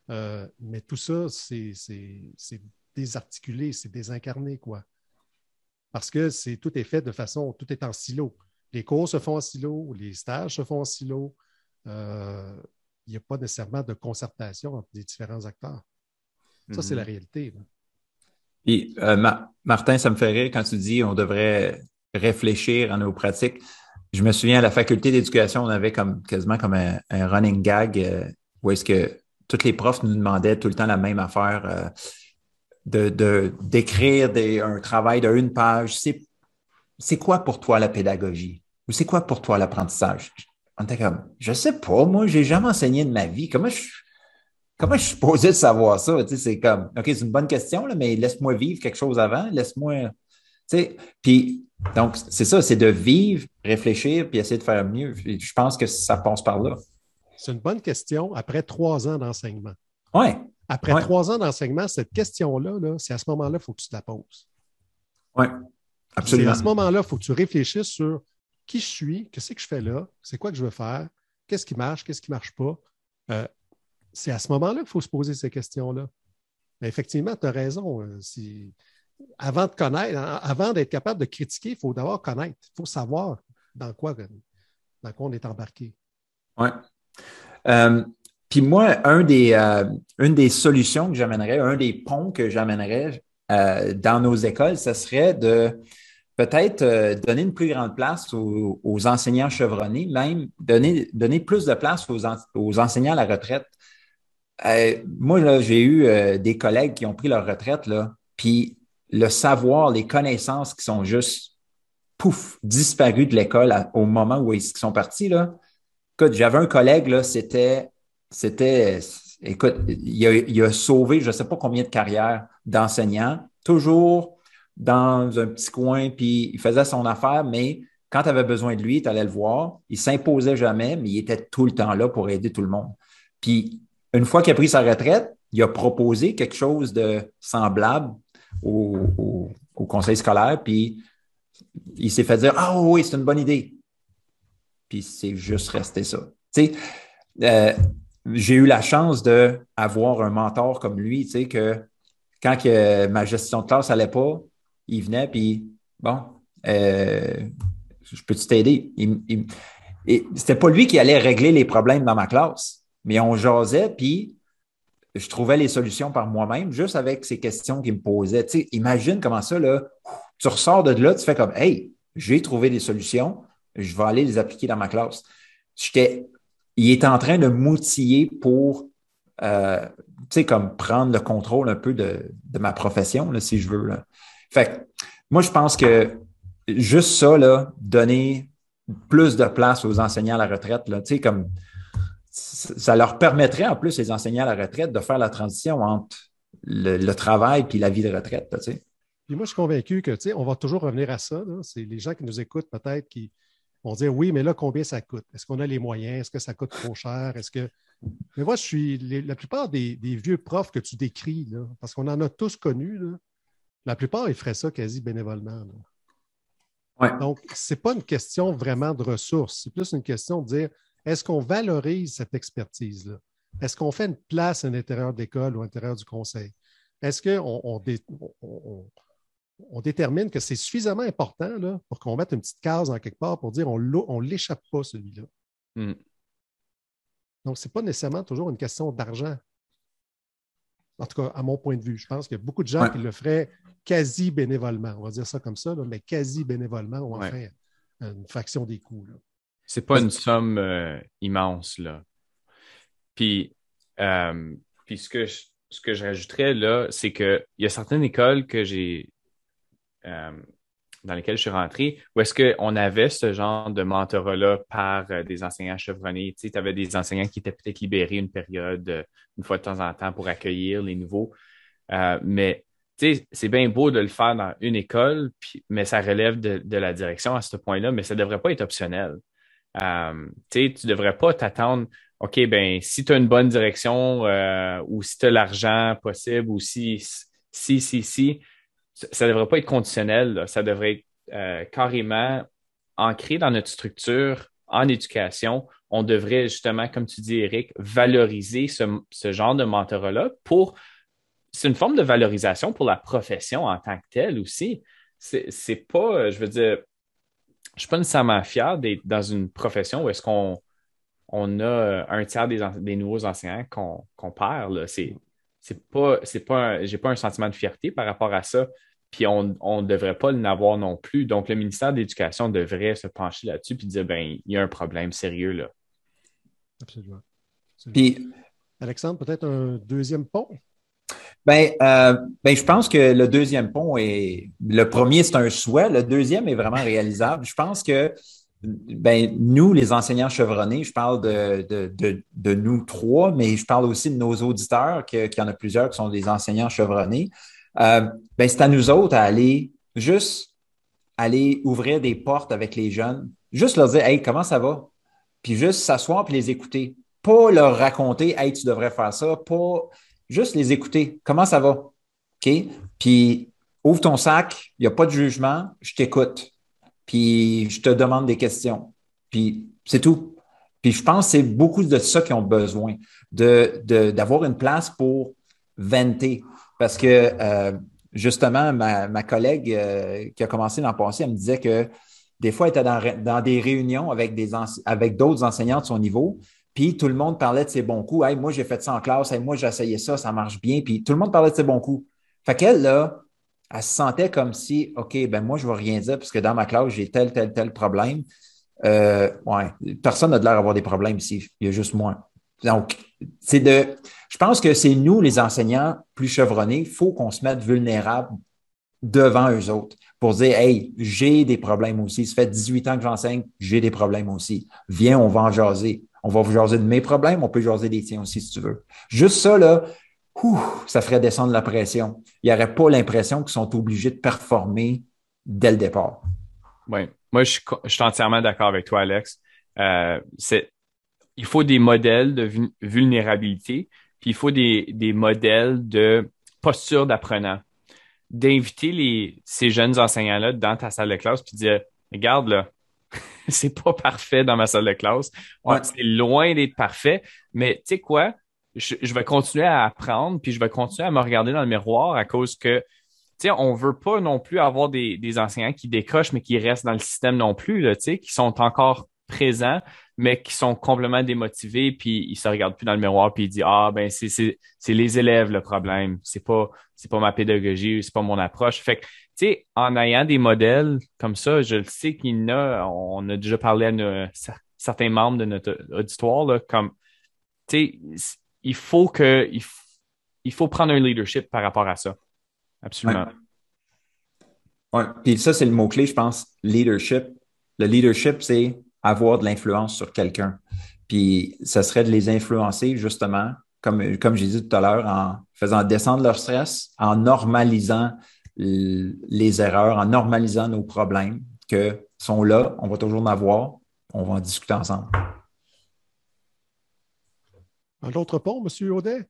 Euh, mais tout ça, c'est désarticulé, c'est désincarné, quoi. Parce que c'est tout est fait de façon, tout est en silo. Les cours se font en silo, les stages se font en silo. Euh, il n'y a pas nécessairement de concertation entre les différents acteurs. Ça, c'est la mhm. réalité. Et euh, Martin, ça me fait rire quand tu dis on devrait réfléchir à nos pratiques. Je me souviens à la faculté d'éducation, on avait comme quasiment comme un, running gag euh, où est-ce que tous les profs nous demandaient tout le temps la même affaire euh, de d'écrire un travail de une page. C'est quoi pour toi la pédagogie? Ou c'est quoi pour toi l'apprentissage? On était comme, je sais pas, moi, j'ai jamais enseigné de ma vie. Comment je, comment je suis supposé de savoir ça? C'est comme, OK, c'est une bonne question, mais laisse-moi vivre quelque chose avant, laisse-moi. Puis, donc, c'est ça, c'est de vivre, réfléchir, puis essayer de faire mieux. Je pense que ça passe par là. C'est une bonne question après trois ans d'enseignement. Oui. Après trois ans d'enseignement, cette question-là, -là, c'est à ce moment-là qu'il faut que tu te la poses. Oui, absolument. C'est à ce moment-là qu'il faut que tu réfléchisses sur qui je suis, qu'est-ce que je fais là, c'est quoi que je veux faire, qu'est-ce qui marche, qu'est-ce qui ne marche pas. Euh, c'est à ce moment-là qu'il faut se poser ces questions-là. effectivement, tu as raison. Euh, avant de connaître, avant d'être capable de critiquer, il faut d'abord connaître. Il faut savoir dans quoi, dans quoi on est embarqué. Oui. Euh, puis moi, des, une des solutions que j'amènerais, un des ponts que j'amènerais dans nos écoles, ce serait de peut-être euh, donner une plus grande place aux, enseignants chevronnés, même donner, donner plus de place aux, enseignants à la retraite. Euh, moi, j'ai eu euh, des collègues qui ont pris leur retraite, puis le savoir, les connaissances qui sont juste pouf, disparues de l'école au moment où ils sont partis. Là. Écoute, j'avais un collègue, là, c'était, c'était, écoute, il a, il a sauvé je ne sais pas combien de carrières d'enseignants, toujours dans un petit coin, puis il faisait son affaire, mais quand tu avais besoin de lui, tu allais le voir. Il s'imposait jamais, mais il était tout le temps là pour aider tout le monde. Puis, une fois qu'il a pris sa retraite, il a proposé quelque chose de semblable au, conseil scolaire, puis il s'est fait dire Ah oui, c'est une bonne idée. Puis c'est juste resté ça. Euh, j'ai eu la chance d'avoir un mentor comme lui, tu sais, que quand que ma gestion de classe n'allait pas, il venait, puis bon, euh, je peux-tu t'aider? et c'était pas lui qui allait régler les problèmes dans ma classe, mais on jasait, puis je trouvais les solutions par moi-même, juste avec ces questions qu'il me posait. Imagine comment ça, là, tu ressors de là, tu fais comme, hey, j'ai trouvé des solutions, je vais aller les appliquer dans ma classe. Il est en train de m'outiller pour, euh, tu sais, comme prendre le contrôle un peu de, de ma profession, là, si je veux. Là. Fait moi, je pense que juste ça, là, donner plus de place aux enseignants à la retraite, là, comme ça leur permettrait en plus, les enseignants à la retraite, de faire la transition entre le, travail et la vie de retraite. puis moi, je suis convaincu que on va toujours revenir à ça. C'est les gens qui nous écoutent peut-être qui vont dire oui, mais là, combien ça coûte? Est-ce qu'on a les moyens? Est-ce que ça coûte trop cher? Est-ce que. Mais moi, je suis. la plupart des, vieux profs que tu décris, parce qu'on en a tous connus, là, la plupart, ils feraient ça quasi bénévolement. Donc, ce n'est pas une question vraiment de ressources. C'est plus une question de dire est-ce qu'on valorise cette expertise-là? Est-ce qu'on fait une place à l'intérieur de l'école ou à l'intérieur du conseil? Est-ce qu'on on, détermine que c'est suffisamment important là, pour qu'on mette une petite case en quelque part pour dire on ne l'échappe pas, celui-là? Hmm. Donc, ce n'est pas nécessairement toujours une question d'argent. En tout cas, à mon point de vue, je pense qu'il y a beaucoup de gens qui le feraient quasi bénévolement. On va dire ça comme ça, mais quasi bénévolement, on va faire une fraction des coûts. C'est pas une somme euh, immense, là. Puis, euh, puis ce que je, ce que je rajouterais là, c'est qu'il y a certaines écoles que j'ai euh, dans lesquels je suis rentré, où est-ce qu'on avait ce genre de mentorat-là par euh, des enseignants chevronnés. Tu avais des enseignants qui étaient peut-être libérés une période, euh, une fois de temps en temps, pour accueillir les nouveaux. mais c'est bien beau de le faire dans une école, mais ça relève de, la direction à ce point-là, mais ça ne devrait pas être optionnel. tu ne devrais pas t'attendre, OK, ben si tu as une bonne direction ou si tu as l'argent possible ou si, si, si, si, ça ne devrait pas être conditionnel, ça devrait être euh, carrément ancré dans notre structure en éducation. On devrait justement, comme tu dis, Eric, valoriser ce, genre de mentorat-là pour. C'est une forme de valorisation pour la profession en tant que telle aussi. C'est pas, euh, je veux dire, je suis pas nécessairement fier d'être dans une profession où est-ce qu'on on a euh, un tiers des, nouveaux enseignants qu'on perd. C'est c'est pas, c'est pas, j'ai pas un sentiment de fierté par rapport à ça. Puis on ne devrait pas l'avoir non plus. Donc, le ministère de l'Éducation devrait se pencher là-dessus et dire ben, il y a un problème sérieux là. Absolument. Puis, Alexandre, peut-être un deuxième pont? Ben, euh, ben, je pense que le deuxième pont est. Le premier, c'est un souhait. Le deuxième est vraiment réalisable. Je pense que ben, nous, les enseignants chevronnés, je parle de, de, nous trois, mais je parle aussi de nos auditeurs, qu'il y en a plusieurs qui sont des enseignants chevronnés. Euh, ben, c'est à nous autres à aller juste aller ouvrir des portes avec les jeunes, juste leur dire Hey, comment ça va? Puis juste s'asseoir et les écouter. Pas leur raconter Hey, tu devrais faire ça, pas juste les écouter. Comment ça va? OK? Puis ouvre ton sac, il n'y a pas de jugement, je t'écoute puis je te demande des questions. Puis c'est tout. Puis je pense que c'est beaucoup de ça qui ont besoin, d'avoir de, d'avoir une place pour venter. Parce que euh, justement, ma, ma collègue euh, qui a commencé l'an passé, elle me disait que des fois, elle était dans, dans des réunions avec des avec d'autres enseignants de son niveau, puis tout le monde parlait de ses bons coups. Hey, moi, j'ai fait ça en classe, hey, moi, j'ai essayé ça, ça marche bien. Puis tout le monde parlait de ses bons coups. Fait qu'elle, là, elle se sentait comme si, OK, ben moi, je ne vais rien dire parce que dans ma classe, j'ai tel, tel, tel problème. Euh, ouais, personne n'a de l'air d'avoir des problèmes ici. Il y a juste moi. Donc, c'est de. Je pense que c'est nous, les enseignants plus chevronnés, il faut qu'on se mette vulnérables devant eux autres pour dire Hey, j'ai des problèmes aussi. Ça fait 18 ans que j'enseigne, j'ai des problèmes aussi. Viens, on va en jaser. On va vous jaser de mes problèmes, on peut jaser des tiens aussi si tu veux. Juste ça, là, ça ferait descendre la pression. Il n'y aurait pas l'impression qu'ils sont obligés de performer dès le départ. Oui, moi, je suis, entièrement d'accord avec toi, Alex. Euh, il faut des modèles de vulnérabilité, puis il faut des, modèles de posture d'apprenant. D'inviter ces jeunes enseignants-là dans ta salle de classe, puis dire Regarde, là, c'est pas parfait dans ma salle de classe. C'est loin d'être parfait, mais tu sais quoi? je, vais continuer à apprendre, puis je vais continuer à me regarder dans le miroir à cause que, tu sais, on veut pas non plus avoir des, enseignants qui décochent, mais qui restent dans le système non plus, là, tu sais, qui sont encore présents, mais qui sont complètement démotivés, puis ils se regardent plus dans le miroir, puis ils disent ah ben c'est les élèves le problème, c'est pas pas ma pédagogie, c'est pas mon approche. Fait que tu sais en ayant des modèles comme ça, je le sais qu'il y en a, on a déjà parlé à certains membres de notre auditoire là, comme tu sais il faut que il, faut prendre un leadership par rapport à ça. Absolument. Ouais. Puis ça, c'est le mot-clé, je pense, leadership. Le leadership, c'est avoir de l'influence sur quelqu'un. Puis ça serait de les influencer, justement, comme, comme j'ai dit tout à l'heure, en faisant descendre leur stress, en normalisant les erreurs, en normalisant nos problèmes que sont là, on va toujours en avoir, on va en discuter ensemble. Un autre pont, M. Audet?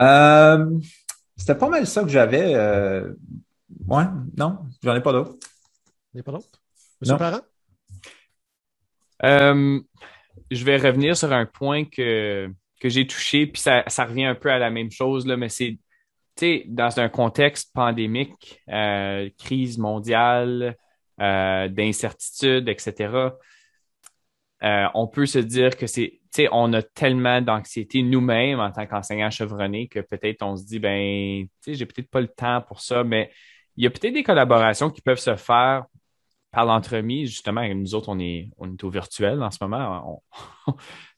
Euh, c'était pas mal ça que j'avais. Euh... Ouais, non, j'en ai pas d'autres. J'en ai pas d'autres? M. Parent? Euh, je vais revenir sur un point que, que j'ai touché, puis ça, revient un peu à la même chose, là, mais c'est dans un contexte pandémique, euh, crise mondiale, d'incertitude, etc., on peut se dire que c'est on a tellement d'anxiété nous-mêmes en tant qu'enseignants chevronnés que peut-être on se dit, ben, j'ai peut-être pas le temps pour ça, mais il y a peut-être des collaborations qui peuvent se faire par l'entremise. Justement, nous autres, on est, au virtuel en ce moment.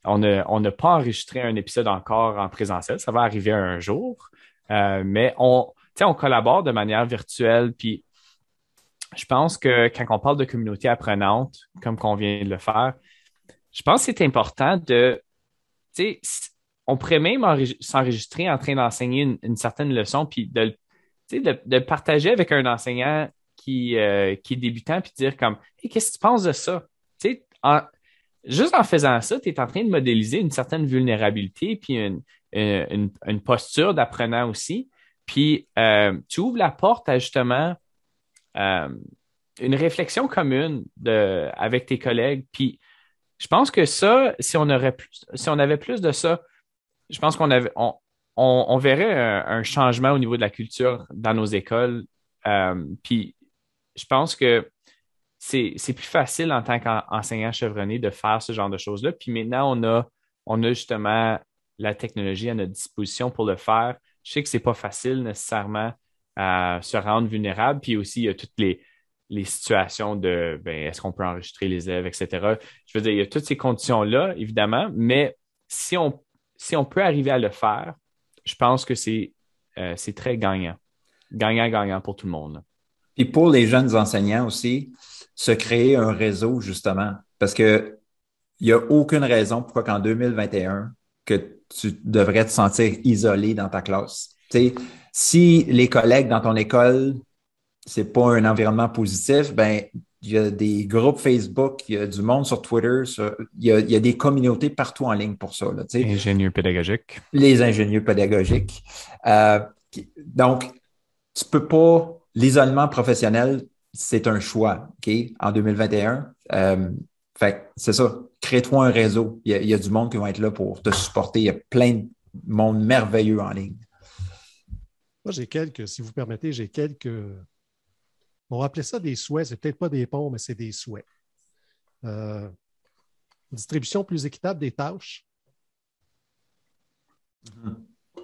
On n'a pas enregistré un épisode encore en présentiel. Ça va arriver un jour. Euh, mais on, collabore de manière virtuelle. Puis je pense que quand on parle de communauté apprenante, comme qu'on vient de le faire, je pense que c'est important de, on pourrait même s'enregistrer en train d'enseigner une, certaine leçon, puis de, de, de, partager avec un enseignant qui, euh, qui est débutant, puis dire comme, qu'est-ce que tu penses de ça? Tu sais, juste en faisant ça, tu es en train de modéliser une certaine vulnérabilité, puis une, une, une posture d'apprenant aussi. Puis euh, tu ouvres la porte à justement euh, une réflexion commune de, avec tes collègues. Puis je pense que ça, si on plus, si on avait plus de ça, je pense qu'on avait on, on, verrait un, changement au niveau de la culture dans nos écoles. Puis je pense que c'est plus facile en tant qu'enseignant chevronné de faire ce genre de choses-là. Puis maintenant, on a, on a justement la technologie à notre disposition pour le faire. Je sais que c'est pas facile nécessairement à se rendre vulnérable. Puis aussi, il y a toutes les, les situations de ben, est-ce qu'on peut enregistrer les élèves, etc. Je veux dire, il y a toutes ces conditions-là, évidemment, mais si on, si on peut arriver à le faire, je pense que c'est euh, très gagnant. Gagnant-gagnant pour tout le monde. Et pour les jeunes enseignants aussi, se créer un réseau, justement, parce que il n'y a aucune raison pourquoi qu'en 2021, que tu devrais te sentir isolé dans ta classe. si les collègues dans ton école, c'est pas un environnement positif, ben il y a des groupes Facebook, il y a du monde sur Twitter, il, y a, des communautés partout en ligne pour ça. Là, ingénieurs pédagogiques. Les ingénieurs pédagogiques. Euh, donc, tu peux pas, l'isolement professionnel, c'est un choix, OK, en 2021. Euh, fait c'est ça. Crée-toi un réseau. Il y, a, du monde qui va être là pour te supporter. Il y a plein de monde merveilleux en ligne. Moi, j'ai quelques, si vous permettez, j'ai quelques. On va appeler ça des souhaits. C'est peut-être pas des ponts, mais c'est des souhaits. Euh, distribution plus équitable des tâches. Mm-hmm.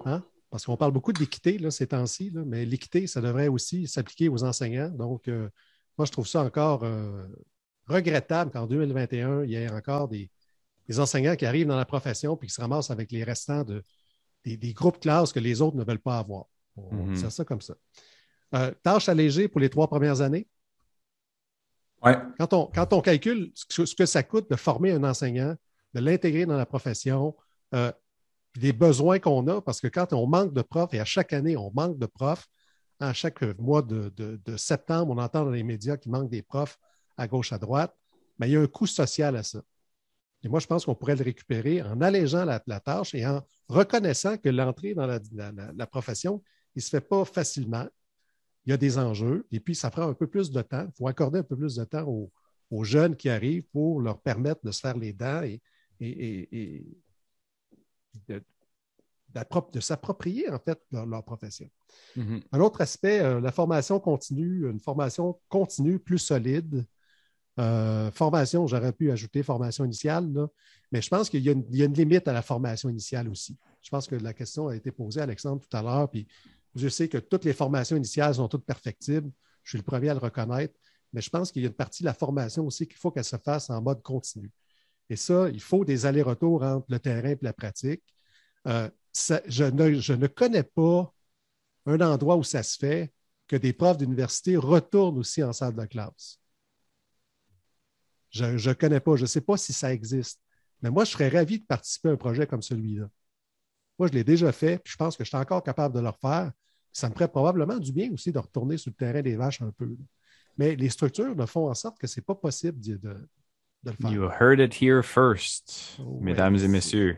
Hein? Parce qu'on parle beaucoup d'équité ces temps-ci, mais l'équité, ça devrait aussi s'appliquer aux enseignants. Donc, euh, moi, je trouve ça encore euh, regrettable qu'en 2021, il y ait encore des, enseignants qui arrivent dans la profession et qui se ramassent avec les restants de, des, groupes classes que les autres ne veulent pas avoir. On mm ça comme ça. Euh, tâche allégée pour les trois premières années. Ouais. Quand, on, quand on calcule ce que ça coûte de former un enseignant, de l'intégrer dans la profession, euh, les besoins qu'on a, parce que quand on manque de profs, et à chaque année, on manque de profs, à chaque mois de, de septembre, on entend dans les médias qu'il manque des profs à gauche, à droite, mais il y a un coût social à ça. Et moi, je pense qu'on pourrait le récupérer en allégeant la, tâche et en reconnaissant que l'entrée dans la, profession, il ne se fait pas facilement. Il y a des enjeux et puis ça prend un peu plus de temps. Il faut accorder un peu plus de temps aux, jeunes qui arrivent pour leur permettre de se faire les dents et, de, s'approprier en fait leur, profession. Mm-hmm. Un autre aspect, euh, la formation continue, une formation continue plus solide, euh, formation, j'aurais pu ajouter formation initiale, mais je pense qu'il y, a une limite à la formation initiale aussi. Je pense que la question a été posée à Alexandre tout à l'heure, puis je sais que toutes les formations initiales sont toutes perfectibles. Je suis le premier à le reconnaître, mais je pense qu'il y a une partie de la formation aussi qu'il faut qu'elle se fasse en mode continu. Et ça, il faut des allers-retours entre le terrain et la pratique. Euh, je, ne, connais pas un endroit où ça se fait que des profs d'université retournent aussi en salle de classe. Je ne connais pas, je ne sais pas si ça existe. Mais moi, je serais ravi de participer à un projet comme celui-là. Moi, je l'ai déjà fait, puis je pense que je suis encore capable de le refaire. Ça me ferait probablement du bien aussi de retourner sur le terrain des vaches un peu. Mais les structures ne font en sorte que ce n'est pas possible de, le faire. You heard it here first, oh, mesdames et messieurs.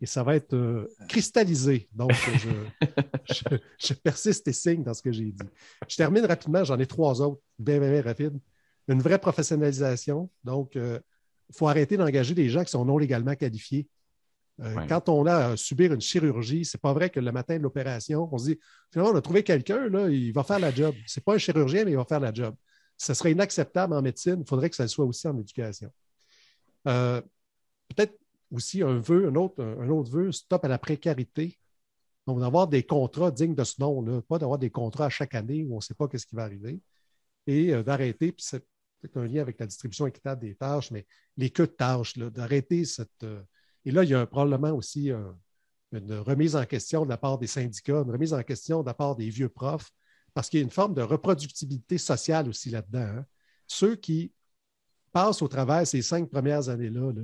Et ça va être euh, cristallisé. Donc, je, persiste et signe dans ce que j'ai dit. Je termine rapidement, j'en ai trois autres, bien, bien, bien rapides une vraie professionnalisation. Donc, il euh, faut arrêter d'engager des gens qui sont non légalement qualifiés. Euh, quand on a à subir une chirurgie, c'est pas vrai que le matin de l'opération, on se dit finalement, on a trouvé quelqu'un, il va faire la job. C'est pas un chirurgien, mais il va faire la job. Ce serait inacceptable en médecine. Il faudrait que ça soit aussi en éducation. Euh, peut-être aussi un vœu, un autre, un autre vœu, stop à la précarité. Donc, d'avoir des contrats dignes de ce nom, là, pas d'avoir des contrats à chaque année où on ne sait pas ce qui va arriver, et d'arrêter, puis c'est un lien avec la distribution équitable des tâches, mais les queues de tâches, d'arrêter cette. Euh, et là, il y a probablement aussi une remise en question de la part des syndicats, une remise en question de la part des vieux profs, parce qu'il y a une forme de reproductibilité sociale aussi là-dedans. Hein. Ceux qui passent au travers ces cinq premières années-là, là,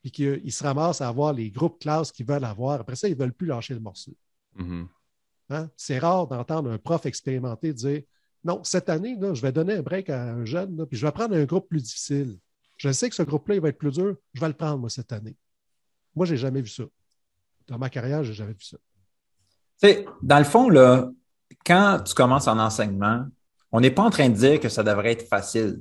puis qu'ils se ramassent à avoir les groupes classes qu'ils veulent avoir, après ça, ils ne veulent plus lâcher le morceau. Mhm. Hein? C'est rare d'entendre un prof expérimenté dire Non, cette année, là, je vais donner un break à un jeune, là, puis je vais prendre un groupe plus difficile. Je sais que ce groupe-là, il va être plus dur, je vais le prendre, moi, cette année. Moi, je n'ai jamais vu ça. Dans ma carrière, je n'ai jamais vu ça. Tu sais, dans le fond, là, quand tu commences en enseignement, on n'est pas en train de dire que ça devrait être facile,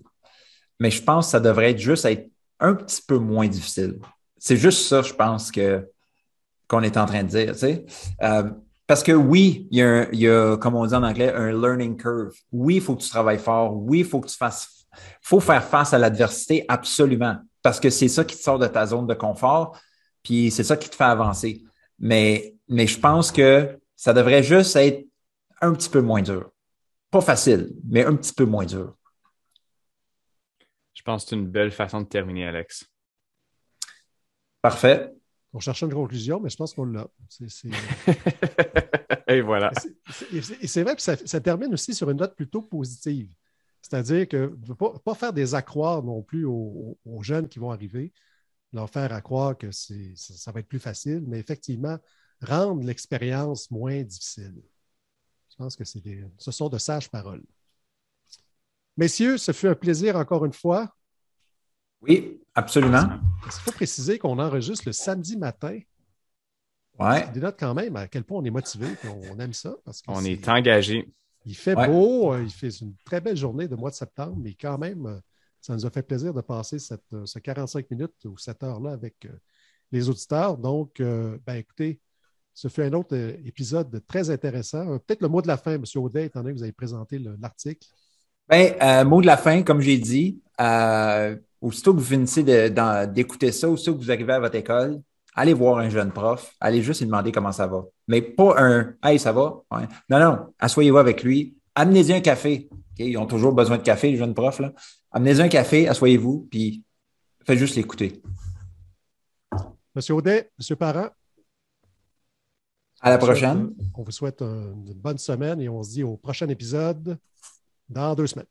mais je pense que ça devrait être juste être un petit peu moins difficile. C'est juste ça, je pense, que qu'on est en train de dire. Tu sais. Euh, parce que oui, il y, a il y, a comme on dit en anglais, un learning curve. Oui, il faut que tu travailles fort. Oui, il faut que tu fasses, faut faire face à l'adversité, absolument. Parce que c'est ça qui te sort de ta zone de confort, puis c'est ça qui te fait avancer. Mais, mais je pense que ça devrait juste être un petit peu moins dur. Pas facile, mais un petit peu moins dur. Je pense que c'est une belle façon de terminer, Alex. Parfait. On cherchait une conclusion, mais je pense qu'on l'a. Et voilà. Et c'est vrai que ça, termine aussi sur une note plutôt positive. C'est-à-dire que ne pas, pas, faire des accroires non plus aux, jeunes qui vont arriver, leur faire accroire que ça, ça, va être plus facile, mais effectivement, rendre l'expérience moins difficile. Je pense que des, ce sont de sages paroles. Messieurs, ce fut un plaisir encore une fois. Oui, absolument. Il faut préciser qu'on enregistre le samedi matin? Ouais. Ça dénote quand même à quel point on est motivé et on aime ça. Parce on est, engagé. Il fait beau, euh, il fait une très belle journée de mois de septembre, mais quand même, euh, ça nous a fait plaisir de passer cette, euh, ce 45 minutes ou cette heure-là avec les auditeurs. Donc, ben, écoutez, ce fut un autre épisode très intéressant. Peut-être le mot de la fin, M. Audet, étant donné que vous avez présenté l'article. Ben, mot de la fin, comme j'ai dit, aussitôt que vous finissez d'écouter ça, aussitôt que vous arrivez à votre école, allez voir un jeune prof, allez juste lui demander comment ça va. Mais pas un Hey, ça va? Non, non, asseyez-vous avec lui, amenez-y un café. Ils ont toujours besoin de café, les jeunes profs. Là. Amenez-y un café, asseyez-vous, puis faites juste l'écouter. Monsieur Audet, Monsieur Parent. À la prochaine. on vous souhaite une bonne semaine et on se dit au prochain épisode dans deux semaines.